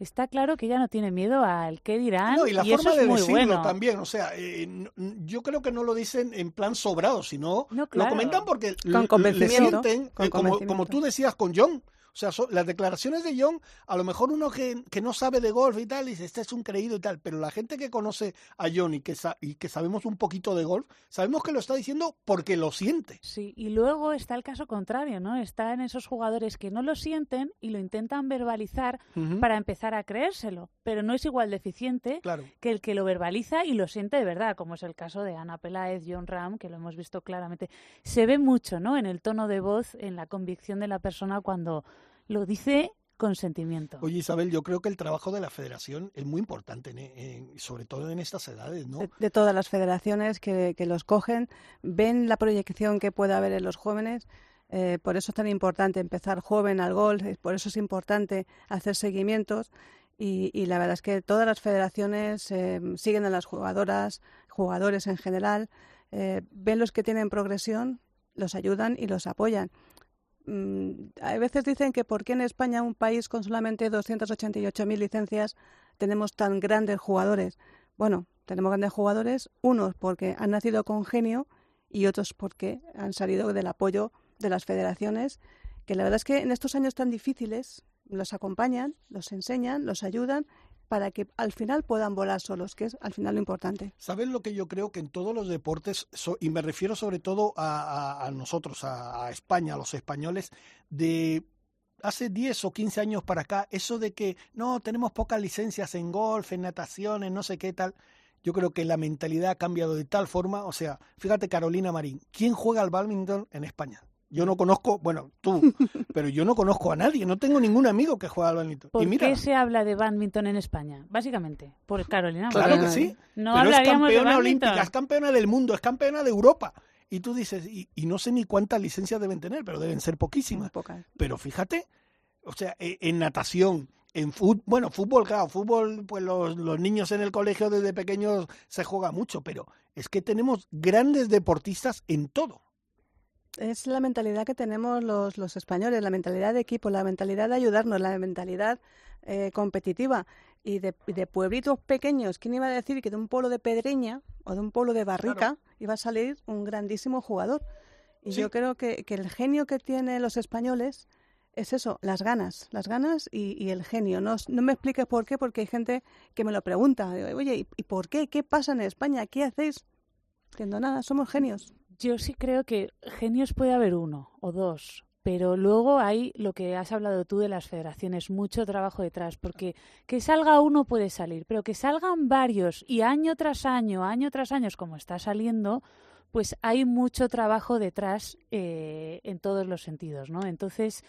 [SPEAKER 3] está claro que ella no tiene miedo al qué dirán
[SPEAKER 1] no, y la
[SPEAKER 3] forma
[SPEAKER 1] eso es
[SPEAKER 3] de
[SPEAKER 1] muy
[SPEAKER 3] decirlo
[SPEAKER 1] bueno. también o sea eh, yo creo que no lo dicen en plan sobrado sino
[SPEAKER 3] no,
[SPEAKER 1] lo comentan porque
[SPEAKER 2] con
[SPEAKER 1] le sienten
[SPEAKER 2] con
[SPEAKER 1] eh, como, como tú decías con John o sea, las declaraciones de John, a lo mejor uno que, que, no sabe de golf y tal, dice, este es un creído y tal, pero la gente que conoce a John y que, y que sabemos un poquito de golf, sabemos que lo está diciendo porque lo siente.
[SPEAKER 3] Sí, y luego está el caso contrario, ¿no? Está en esos jugadores que no lo sienten y lo intentan verbalizar para empezar a creérselo, pero no es igual de eficiente que el que lo verbaliza y lo siente de verdad, como es el caso de Ana Peláez, John Ram, que lo hemos visto claramente. Se ve mucho, ¿no? En el tono de voz, en la convicción de la persona cuando lo dice con sentimiento.
[SPEAKER 1] Oye, Isabel, yo creo que el trabajo de la federación es muy importante, sobre todo en estas edades, ¿no?
[SPEAKER 2] De, todas las federaciones que, los cogen, ven la proyección que puede haber en los jóvenes. Eh, por eso es tan importante empezar joven al golf, por eso es importante hacer seguimientos. Y, la verdad es que todas las federaciones eh, siguen a las jugadoras, jugadores en general, eh, ven los que tienen progresión, los ayudan y los apoyan. Mm, a veces dicen que por qué en España, un país con solamente 288.000 licencias, tenemos tan grandes jugadores. Bueno, tenemos grandes jugadores, unos porque han nacido con genio y otros porque han salido del apoyo de las federaciones, que la verdad es que en estos años tan difíciles los acompañan, los enseñan, los ayudan para que al final puedan volar solos, que es al final lo importante.
[SPEAKER 1] ¿Sabes lo que yo creo que en todos los deportes, y me refiero sobre todo a, nosotros, a, España, a los españoles, de hace 10 o 15 años para acá, eso de que no, tenemos pocas licencias en golf, en natación, en no sé qué tal, yo creo que la mentalidad ha cambiado de tal forma, o sea, fíjate Carolina Marín, ¿quién juega al badminton en España? Yo no conozco, bueno, tú, <laughs> pero yo no conozco a nadie, no tengo ningún amigo que juegue al badminton.
[SPEAKER 3] ¿Por
[SPEAKER 1] y mira,
[SPEAKER 3] qué se habla de badminton en España? Básicamente, por Carolina.
[SPEAKER 1] Claro que sí.
[SPEAKER 3] No
[SPEAKER 1] pero
[SPEAKER 3] es
[SPEAKER 1] campeona olímpica, es campeona del mundo, es campeona de Europa. Y tú dices, y, no sé ni cuántas licencias deben tener, pero deben ser poquísimas. Pero fíjate, o sea, e, en, natación, en fútbol, bueno, fútbol, claro, fútbol, pues los, los niños en el colegio desde pequeños se juega mucho, pero es que tenemos grandes deportistas en todo.
[SPEAKER 2] Es la mentalidad que tenemos los, los españoles, la mentalidad de equipo, la mentalidad de ayudarnos, la mentalidad eh, competitiva y de, de, pueblitos pequeños. ¿Quién iba a decir que de un pueblo de Pedreña o de un pueblo de Barrica iba a salir un grandísimo jugador? Y yo creo que, que, el genio que tienen los españoles es eso, las ganas, las ganas y, y el genio. No, no, me expliques por qué, porque hay gente que me lo pregunta. Oye, ¿y, ¿y por qué? ¿Qué pasa en España? ¿Qué hacéis? Entiendo nada, somos genios.
[SPEAKER 3] Yo sí creo que genios puede haber uno o dos, pero luego hay lo que has hablado tú de las federaciones, mucho trabajo detrás, porque que salga uno puede salir, pero que salgan varios y año tras año, año tras año, como está saliendo, pues hay mucho trabajo detrás eh, en todos los sentidos, ¿no? Entonces,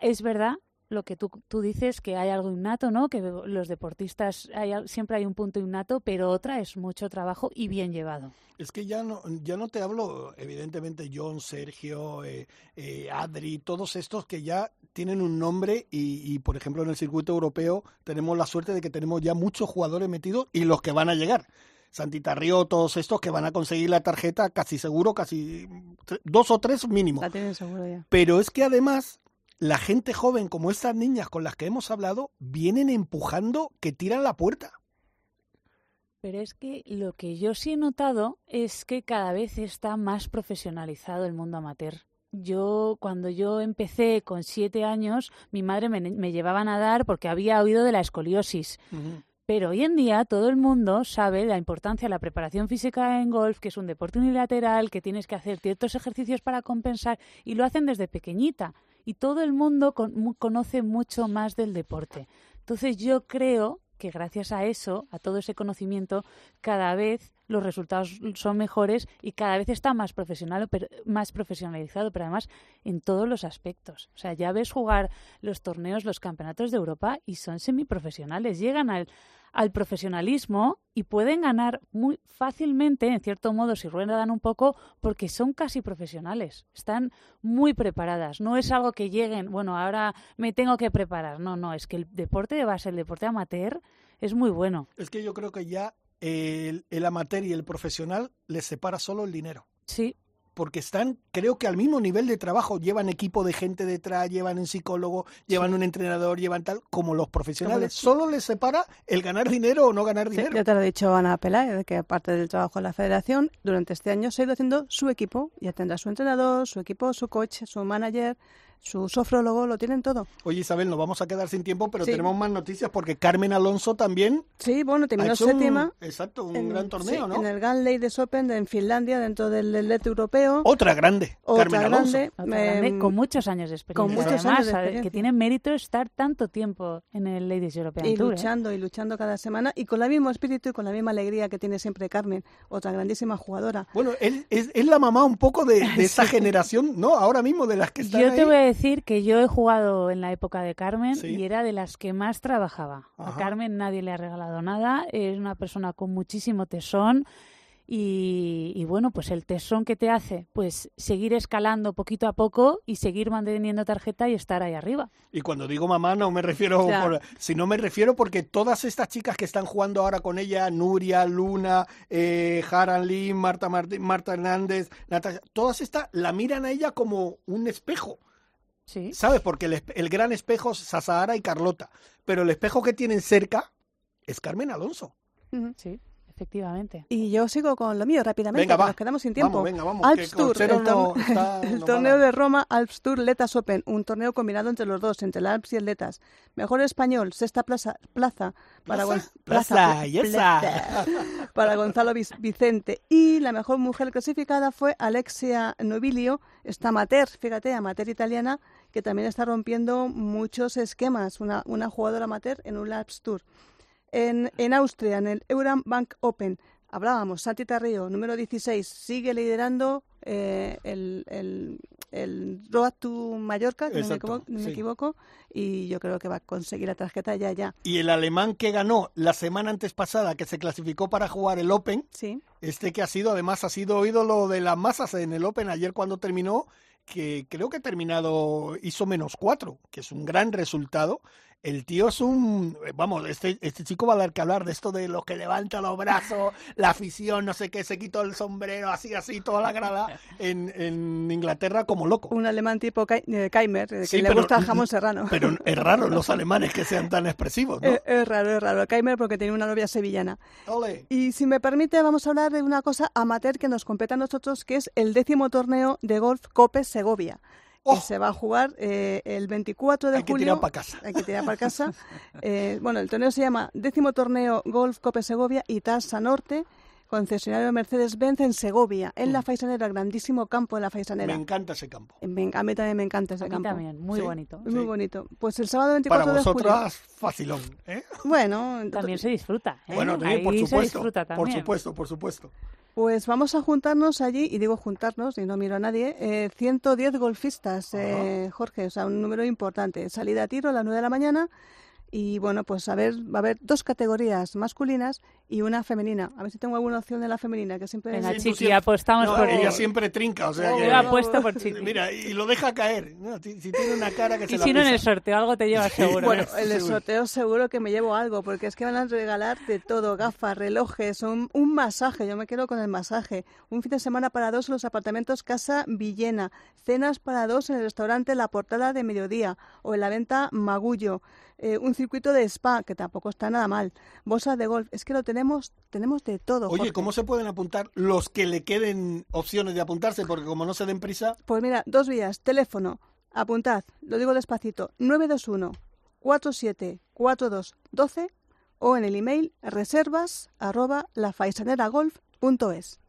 [SPEAKER 3] es verdad lo que tú, tú, dices, que hay algo innato, ¿no? Que los deportistas hay, siempre hay un punto innato, pero otra es mucho trabajo y bien llevado.
[SPEAKER 1] Es que ya no, ya no te hablo, evidentemente, John, Sergio, eh, eh, Adri, todos estos que ya tienen un nombre y, y, por ejemplo, en el circuito europeo tenemos la suerte de que tenemos ya muchos jugadores metidos y los que van a llegar. Santita Río, todos estos que van a conseguir la tarjeta casi seguro, casi dos o tres mínimo.
[SPEAKER 2] La tienen seguro ya.
[SPEAKER 1] Pero es que además la gente joven como estas niñas con las que hemos hablado vienen empujando que tiran la puerta.
[SPEAKER 3] Pero es que lo que yo sí he notado es que cada vez está más profesionalizado el mundo amateur. Yo, cuando yo empecé con siete años, mi madre me, llevaba a nadar porque había oído de la escoliosis. Pero hoy en día todo el mundo sabe la importancia de la preparación física en golf, que es un deporte unilateral, que tienes que hacer ciertos ejercicios para compensar, y lo hacen desde pequeñita y todo el mundo conoce mucho más del deporte. Entonces yo creo que gracias a eso, a todo ese conocimiento, cada vez los resultados son mejores y cada vez está más profesional, pero, más profesionalizado, pero además en todos los aspectos. O sea, ya ves jugar los torneos, los campeonatos de Europa y son semiprofesionales, llegan al, al profesionalismo y pueden ganar muy fácilmente, en cierto modo, si ruedan un poco, porque son casi profesionales, están muy preparadas. No es algo que lleguen, bueno, ahora me tengo que preparar. No, no, es que el deporte de base, el deporte amateur, es muy bueno.
[SPEAKER 1] Es que yo creo que ya el, el amateur y el profesional les separa solo el dinero.
[SPEAKER 3] Sí,
[SPEAKER 1] porque están, creo que al mismo nivel de trabajo, llevan equipo de gente detrás, llevan un psicólogo, llevan un entrenador, llevan tal, como los profesionales. Solo les separa el ganar dinero o no ganar
[SPEAKER 2] Sí,
[SPEAKER 1] dinero.
[SPEAKER 2] ya te lo ha dicho Ana Peláez, que aparte del trabajo de la federación, durante este año se ha ido haciendo su equipo. Ya tendrá su entrenador, su equipo, su coach, su manager, su sofrólogo, lo tienen todo.
[SPEAKER 1] Oye Isabel, nos vamos a quedar sin tiempo, pero
[SPEAKER 2] Sí.
[SPEAKER 1] tenemos más noticias porque Carmen Alonso también
[SPEAKER 2] Sí, bueno, terminó séptima.
[SPEAKER 1] exacto, un
[SPEAKER 2] en-
[SPEAKER 1] gran torneo,
[SPEAKER 2] sí,
[SPEAKER 1] ¿no?
[SPEAKER 2] En el Gun Ladies Open de- en Finlandia, dentro del LED europeo.
[SPEAKER 1] Otra grande,
[SPEAKER 2] Otra
[SPEAKER 1] Carmen Alonso.
[SPEAKER 2] grande,
[SPEAKER 3] Otra grande,
[SPEAKER 2] em,
[SPEAKER 3] con muchos años de experiencia.
[SPEAKER 2] con muchos
[SPEAKER 3] Además,
[SPEAKER 2] años de
[SPEAKER 3] sabe-
[SPEAKER 2] experiencia.
[SPEAKER 3] que tiene mérito estar tanto tiempo en el Ladies European
[SPEAKER 2] y
[SPEAKER 3] Tour. ¿eh?
[SPEAKER 2] luchando y luchando cada semana y con el mismo espíritu y con la misma alegría que tiene siempre Carmen, otra grandísima jugadora.
[SPEAKER 1] Bueno, él, es, es la mamá un poco de, de esa <laughs> generación, ¿no? Ahora mismo de las que están
[SPEAKER 3] Yo te
[SPEAKER 1] ahí.
[SPEAKER 3] voy a decir que yo he jugado en la época de Carmen
[SPEAKER 1] Sí.
[SPEAKER 3] y era de las que más trabajaba. A. Carmen nadie le ha regalado nada, es una persona con muchísimo tesón y, y bueno, pues el tesón que te hace, pues seguir escalando poquito a poco y seguir manteniendo tarjeta y estar ahí arriba.
[SPEAKER 1] Y cuando digo mamá no me refiero, por, sino me refiero porque todas estas chicas que están jugando ahora con ella, Nuria, Luna, eh, Haran Lee, Marta, Martín, Marta Hernández, Natasha, todas estas la miran a ella como un espejo.
[SPEAKER 3] Sí.
[SPEAKER 1] ¿Sabes? Porque el, el gran espejo es Sasahara y Carlota, pero el espejo que tienen cerca es Carmen Alonso.
[SPEAKER 3] Sí, efectivamente.
[SPEAKER 2] Y yo sigo con lo mío rápidamente,
[SPEAKER 1] Venga,
[SPEAKER 2] que
[SPEAKER 1] va.
[SPEAKER 2] nos quedamos sin tiempo.
[SPEAKER 1] Vamos, venga, vamos,
[SPEAKER 2] Alps Tour, el,
[SPEAKER 1] no-
[SPEAKER 2] torne-
[SPEAKER 1] está- <laughs>
[SPEAKER 2] el
[SPEAKER 1] no
[SPEAKER 2] torneo de Roma, Alps Tour Letas Open, un torneo combinado entre los dos, entre el Alps y el Letas. Mejor español, sexta plaza, plaza para,
[SPEAKER 1] Plaza, plaza, <laughs>
[SPEAKER 2] para Gonzalo Vic- Vicente. Y la mejor mujer clasificada fue Alexia Novilio, esta amateur, fíjate, amateur italiana, que también está rompiendo muchos esquemas, una, una jugadora amateur en un Alps Tour. En, en Austria, en el Euram Bank Open, hablábamos, Santi Tarrio, número 16, sigue liderando eh, el, el, el Road to Mallorca, que no me, equivoco, y yo creo que va a conseguir la tarjeta ya, ya.
[SPEAKER 1] Y el alemán que ganó la semana antes pasada, que se clasificó para jugar el Open,
[SPEAKER 2] Sí.
[SPEAKER 1] este que ha sido, además, ha sido ídolo de las masas en el Open ayer cuando terminó, que creo que ha terminado, hizo menos cuatro, que es un gran resultado. El tío es un, vamos, este, este chico va a dar que hablar de esto de los que levanta los brazos, la afición, no sé qué, se quitó el sombrero, así, así, toda la grada en, en Inglaterra como loco.
[SPEAKER 2] Un alemán tipo Kai- eh, Keimer, eh, que
[SPEAKER 1] Sí,
[SPEAKER 2] le
[SPEAKER 1] pero-
[SPEAKER 2] gusta el jamón serrano.
[SPEAKER 1] Pero es raro los <laughs> alemanes que sean tan expresivos, ¿no?
[SPEAKER 2] Es, es raro, es raro. Keimer porque tiene una novia sevillana.
[SPEAKER 1] Ole.
[SPEAKER 2] Y si me permite, vamos a hablar de una cosa amateur que nos compete a nosotros, que es el décimo torneo de golf Cope Segovia. Que se va a jugar eh, el 24 de
[SPEAKER 1] Oh. Hay que
[SPEAKER 2] julio.
[SPEAKER 1] tirar pa' casa.
[SPEAKER 2] Hay que tirar para casa. <laughs> Eh, bueno, el torneo se llama Décimo Torneo Golf Cope Segovia y Tasa Norte, concesionario Mercedes-Benz en Segovia, en la Faisanera, el grandísimo campo de la
[SPEAKER 1] Mm. Me
[SPEAKER 2] Faisanera.
[SPEAKER 1] encanta ese campo.
[SPEAKER 2] Me- a mí también me encanta ese
[SPEAKER 3] A mí
[SPEAKER 2] campo.
[SPEAKER 3] también, muy
[SPEAKER 1] Sí.
[SPEAKER 3] bonito.
[SPEAKER 2] Muy bonito. Pues el sábado 24
[SPEAKER 1] Para
[SPEAKER 2] de julio.
[SPEAKER 1] vosotras, facilón, ¿eh?
[SPEAKER 2] Bueno,
[SPEAKER 3] También se disfruta. ¿eh?
[SPEAKER 1] Bueno, sí,
[SPEAKER 3] Ahí
[SPEAKER 1] por
[SPEAKER 3] se
[SPEAKER 1] supuesto,
[SPEAKER 3] disfruta
[SPEAKER 1] por
[SPEAKER 3] también.
[SPEAKER 1] supuesto, por supuesto.
[SPEAKER 2] Pues vamos a juntarnos allí, y digo juntarnos, y no miro a nadie, eh, 110 golfistas, eh, Jorge, o sea, un número importante. Salida a tiro a las 9 de la mañana y bueno, pues a ver, va a haber dos categorías masculinas y una femenina. A ver si tengo alguna opción de la femenina, que siempre...
[SPEAKER 3] Venga,
[SPEAKER 1] Sí,
[SPEAKER 3] Chiqui,
[SPEAKER 1] siempre-
[SPEAKER 3] apostamos
[SPEAKER 1] No,
[SPEAKER 3] por
[SPEAKER 1] ella siempre trinca, o sea que...
[SPEAKER 3] Yo apuesto por Chiqui.
[SPEAKER 1] Mira, y lo deja caer. ¿no? Si, si tiene una cara que se
[SPEAKER 3] Y
[SPEAKER 1] la
[SPEAKER 3] si no en el sorteo algo te llevas seguro.
[SPEAKER 2] Bueno,
[SPEAKER 3] ¿eh?
[SPEAKER 2] el
[SPEAKER 1] Seguro.
[SPEAKER 2] sorteo seguro que me llevo algo, porque es que van a regalar de todo, gafas, relojes, un, un masaje, yo me quedo con el masaje, un fin de semana para dos en los apartamentos Casa Villena, cenas para dos en el restaurante La Portada de Mediodía o en la venta Magullo, eh, un circuito de spa, que tampoco está nada mal, bolsas de golf, es que lo tenemos, tenemos de todo.
[SPEAKER 1] Oye,
[SPEAKER 2] Jorge.
[SPEAKER 1] ¿cómo se pueden apuntar los que le queden opciones de apuntarse? Porque como no se den prisa,
[SPEAKER 2] Pues mira, dos vías, teléfono, apuntad, lo digo despacito, 921 47 42 12 o en el email reservas arroba lafaisaneragolf.es.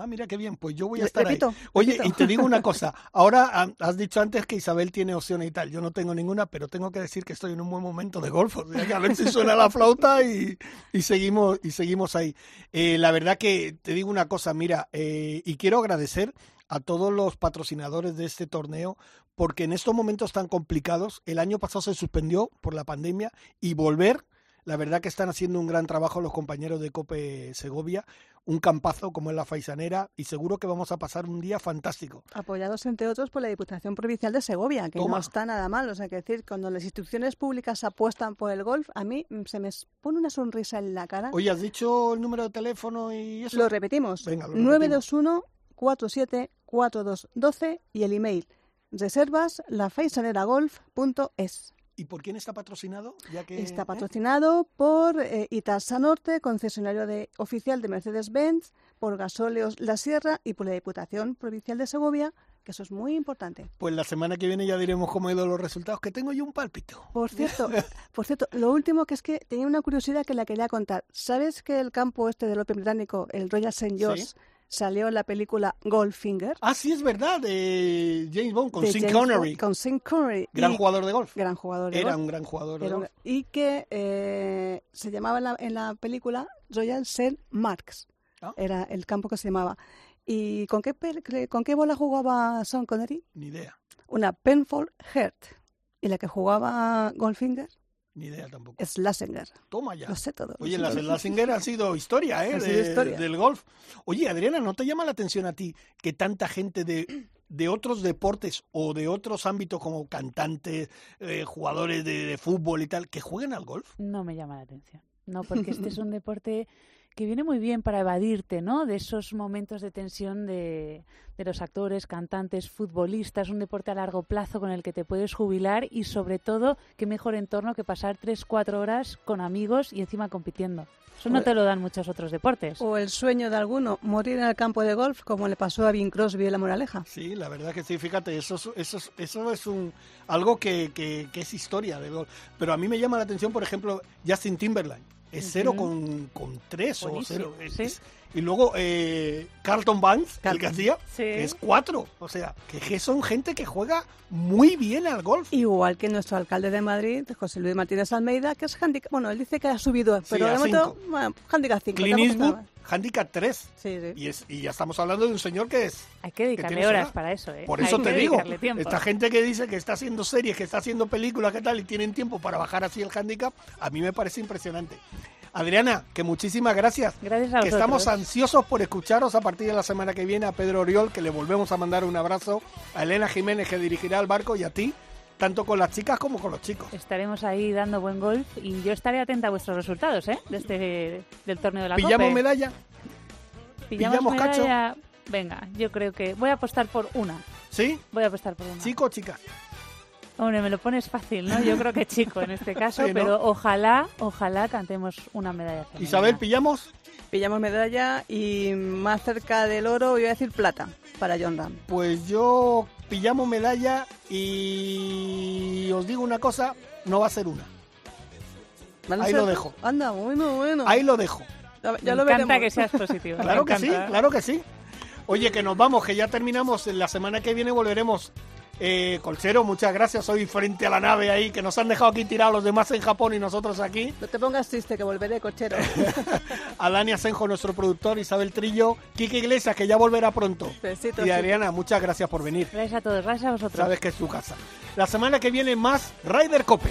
[SPEAKER 1] Ah, mira qué bien, pues yo voy a estar
[SPEAKER 2] repito,
[SPEAKER 1] ahí. Oye,
[SPEAKER 2] repito.
[SPEAKER 1] y te digo una <laughs> cosa, ahora ah, has dicho antes que Isabel tiene opciones y tal, yo no tengo ninguna, pero tengo que decir que estoy en un buen momento de golf, o sea que a ver si suena la flauta y, y seguimos y seguimos ahí. Eh, la verdad que te digo una cosa, mira, eh, y quiero agradecer a todos los patrocinadores de este torneo, porque en estos momentos tan complicados, el año pasado se suspendió por la pandemia y volver La verdad que están haciendo un gran trabajo los compañeros de Cope Segovia, un campazo como es la Faisanera y seguro que vamos a pasar un día fantástico.
[SPEAKER 2] Apoyados, entre otros, por la Diputación Provincial de Segovia, que
[SPEAKER 1] Toma.
[SPEAKER 2] no está nada mal. O sea, que decir, cuando las instituciones públicas apuestan por el golf, a mí mm, se me pone una sonrisa en la cara.
[SPEAKER 1] Oye, ¿has dicho el número de teléfono y eso?
[SPEAKER 2] Lo repetimos.
[SPEAKER 1] Venga, lo repetimos.
[SPEAKER 2] 921 47 4212 y el email reservas lafaisaneragolf.es.
[SPEAKER 1] ¿Y por quién está patrocinado? Ya que,
[SPEAKER 2] Está
[SPEAKER 1] ¿eh?
[SPEAKER 2] patrocinado por eh, Italsa Norte, concesionario de, oficial de Mercedes-Benz, por Gasóleos La Sierra y por la Diputación Provincial de Segovia, que eso es muy importante.
[SPEAKER 1] Pues la semana que viene ya diremos cómo han ido los resultados, que tengo yo un pálpito.
[SPEAKER 2] Por cierto, <laughs> por cierto, lo último que es que tenía una curiosidad que la quería contar. ¿Sabes que el campo este del Open británico, el Royal St. George,
[SPEAKER 1] Sí.
[SPEAKER 2] Salió en la película Goldfinger?
[SPEAKER 1] Ah, sí, es verdad, de James Bond con Sean Connery.
[SPEAKER 2] Con Sean Connery.
[SPEAKER 1] Gran
[SPEAKER 2] Y-
[SPEAKER 1] jugador de golf.
[SPEAKER 2] Gran jugador de
[SPEAKER 1] Era
[SPEAKER 2] golf.
[SPEAKER 1] un gran jugador de
[SPEAKER 2] Era un-
[SPEAKER 1] golf.
[SPEAKER 2] y que eh, se llamaba en la, en la película Royal St. Marks.
[SPEAKER 1] Ah.
[SPEAKER 2] Era el campo que se llamaba. ¿Y con qué, con qué bola jugaba Sean Connery?
[SPEAKER 1] Ni idea,
[SPEAKER 2] Una Penfold Heart. Y la que jugaba Goldfinger,
[SPEAKER 1] ni idea tampoco.
[SPEAKER 2] Slasinger.
[SPEAKER 1] Toma ya.
[SPEAKER 2] Lo sé todo.
[SPEAKER 1] Oye, de Lassinger han sido historia, ¿eh?
[SPEAKER 2] Ha sido
[SPEAKER 1] de-
[SPEAKER 2] historia.
[SPEAKER 1] Del golf. Oye, Adriana, ¿no te llama la atención a ti que tanta gente de, de otros deportes o de otros ámbitos como cantantes, eh, jugadores de, de fútbol y tal, que jueguen al golf?
[SPEAKER 3] No me llama la atención. No, porque este es un <laughs> deporte que viene muy bien para evadirte, ¿no? De esos momentos de tensión de, de los actores, cantantes, futbolistas, un deporte a largo plazo con el que te puedes jubilar y sobre todo, qué mejor entorno que pasar tres, cuatro horas con amigos y encima compitiendo. Eso no te lo dan muchos otros deportes.
[SPEAKER 2] O el sueño de alguno, morir en el campo de golf, como le pasó a Bing Crosby en La Moraleja.
[SPEAKER 1] Sí, la verdad que sí, fíjate, eso es, eso es, eso es un, algo que, que- que es historia del golf. Pero a mí me llama la atención, por ejemplo, Justin Timberlake. Es cero
[SPEAKER 3] Ujú.
[SPEAKER 1] con, con tres o
[SPEAKER 3] Buenísimo,
[SPEAKER 1] cero. Es-
[SPEAKER 3] sí.
[SPEAKER 1] es- y luego eh, Carlton Banks, el que
[SPEAKER 2] Carlton.
[SPEAKER 1] hacía,
[SPEAKER 3] Sí.
[SPEAKER 1] es cuatro. O sea, que, son gente que juega muy bien al golf.
[SPEAKER 2] Igual que nuestro alcalde de Madrid, José Luis Martínez Almeida, que es handicap. Bueno, él dice que ha subido, pero
[SPEAKER 1] a
[SPEAKER 2] de momento,
[SPEAKER 1] cinco.
[SPEAKER 2] bueno, handicap 5.
[SPEAKER 1] Clint Eastwood, handicap 3.
[SPEAKER 2] Sí, sí.
[SPEAKER 1] Y, es, y ya estamos hablando de un señor que es...
[SPEAKER 3] Hay que dedicarle horas
[SPEAKER 1] edad.
[SPEAKER 3] para eso, ¿eh?
[SPEAKER 1] Por
[SPEAKER 3] Hay
[SPEAKER 1] eso te digo,
[SPEAKER 3] tiempo.
[SPEAKER 1] esta gente que dice que está haciendo series, que está haciendo películas, que tal, y tienen tiempo para bajar así el handicap, a mí me parece impresionante. Adriana, que muchísimas gracias.
[SPEAKER 3] Gracias a
[SPEAKER 1] que estamos ansiosos por escucharos a partir de la semana que viene a Pedro Oriol, que le volvemos a mandar un abrazo, a Elena Jiménez, que dirigirá el barco, y a ti, tanto con las chicas como con los chicos.
[SPEAKER 3] Estaremos ahí dando buen golf y yo estaré atenta a vuestros resultados, ¿eh? De este, del torneo de la
[SPEAKER 1] ¿Pillamos
[SPEAKER 3] Cope.
[SPEAKER 1] medalla?
[SPEAKER 3] ¿Pillamos,
[SPEAKER 1] pillamos cacho?
[SPEAKER 3] medalla? Venga, yo creo que voy a apostar por una.
[SPEAKER 1] ¿Sí?
[SPEAKER 3] Voy a apostar por una.
[SPEAKER 1] ¿Chico o chica?
[SPEAKER 3] Hombre, me lo pones fácil, ¿no? Yo creo que chico en este <laughs> caso,
[SPEAKER 1] Sí, ¿no?
[SPEAKER 3] pero ojalá, ojalá cantemos una medalla. femenina.
[SPEAKER 1] Isabel, ¿pillamos?
[SPEAKER 2] Pillamos medalla y más cerca del oro, iba a decir plata, para John Ram.
[SPEAKER 1] Pues yo pillamos medalla y os digo una cosa, no va a ser una.
[SPEAKER 2] ¿Van a
[SPEAKER 1] Ahí
[SPEAKER 2] ser-
[SPEAKER 1] lo dejo.
[SPEAKER 2] Anda, bueno, bueno.
[SPEAKER 1] Ahí lo dejo.
[SPEAKER 2] Ya, ya
[SPEAKER 3] Me
[SPEAKER 2] lo
[SPEAKER 3] encanta
[SPEAKER 2] veremos.
[SPEAKER 3] que seas positivo. <laughs> me
[SPEAKER 1] Claro que sí,
[SPEAKER 3] encanta.
[SPEAKER 1] claro que sí. Oye, que nos vamos, que ya terminamos. La semana que viene volveremos. Eh, Colchero, muchas gracias. Hoy frente a la nave ahí, que nos han dejado aquí tirados los demás en Japón y nosotros aquí.
[SPEAKER 2] No te pongas triste, que volveré, cochero.
[SPEAKER 1] A <laughs> Dani Asenjo, nuestro productor, Isabel Trillo, Kike Iglesias, que ya volverá pronto.
[SPEAKER 2] Besitos,
[SPEAKER 1] Y Adriana, muchas gracias por venir.
[SPEAKER 3] Gracias a todos, gracias a vosotros.
[SPEAKER 1] Sabes que es tu casa. La semana que viene más Ryder Cope.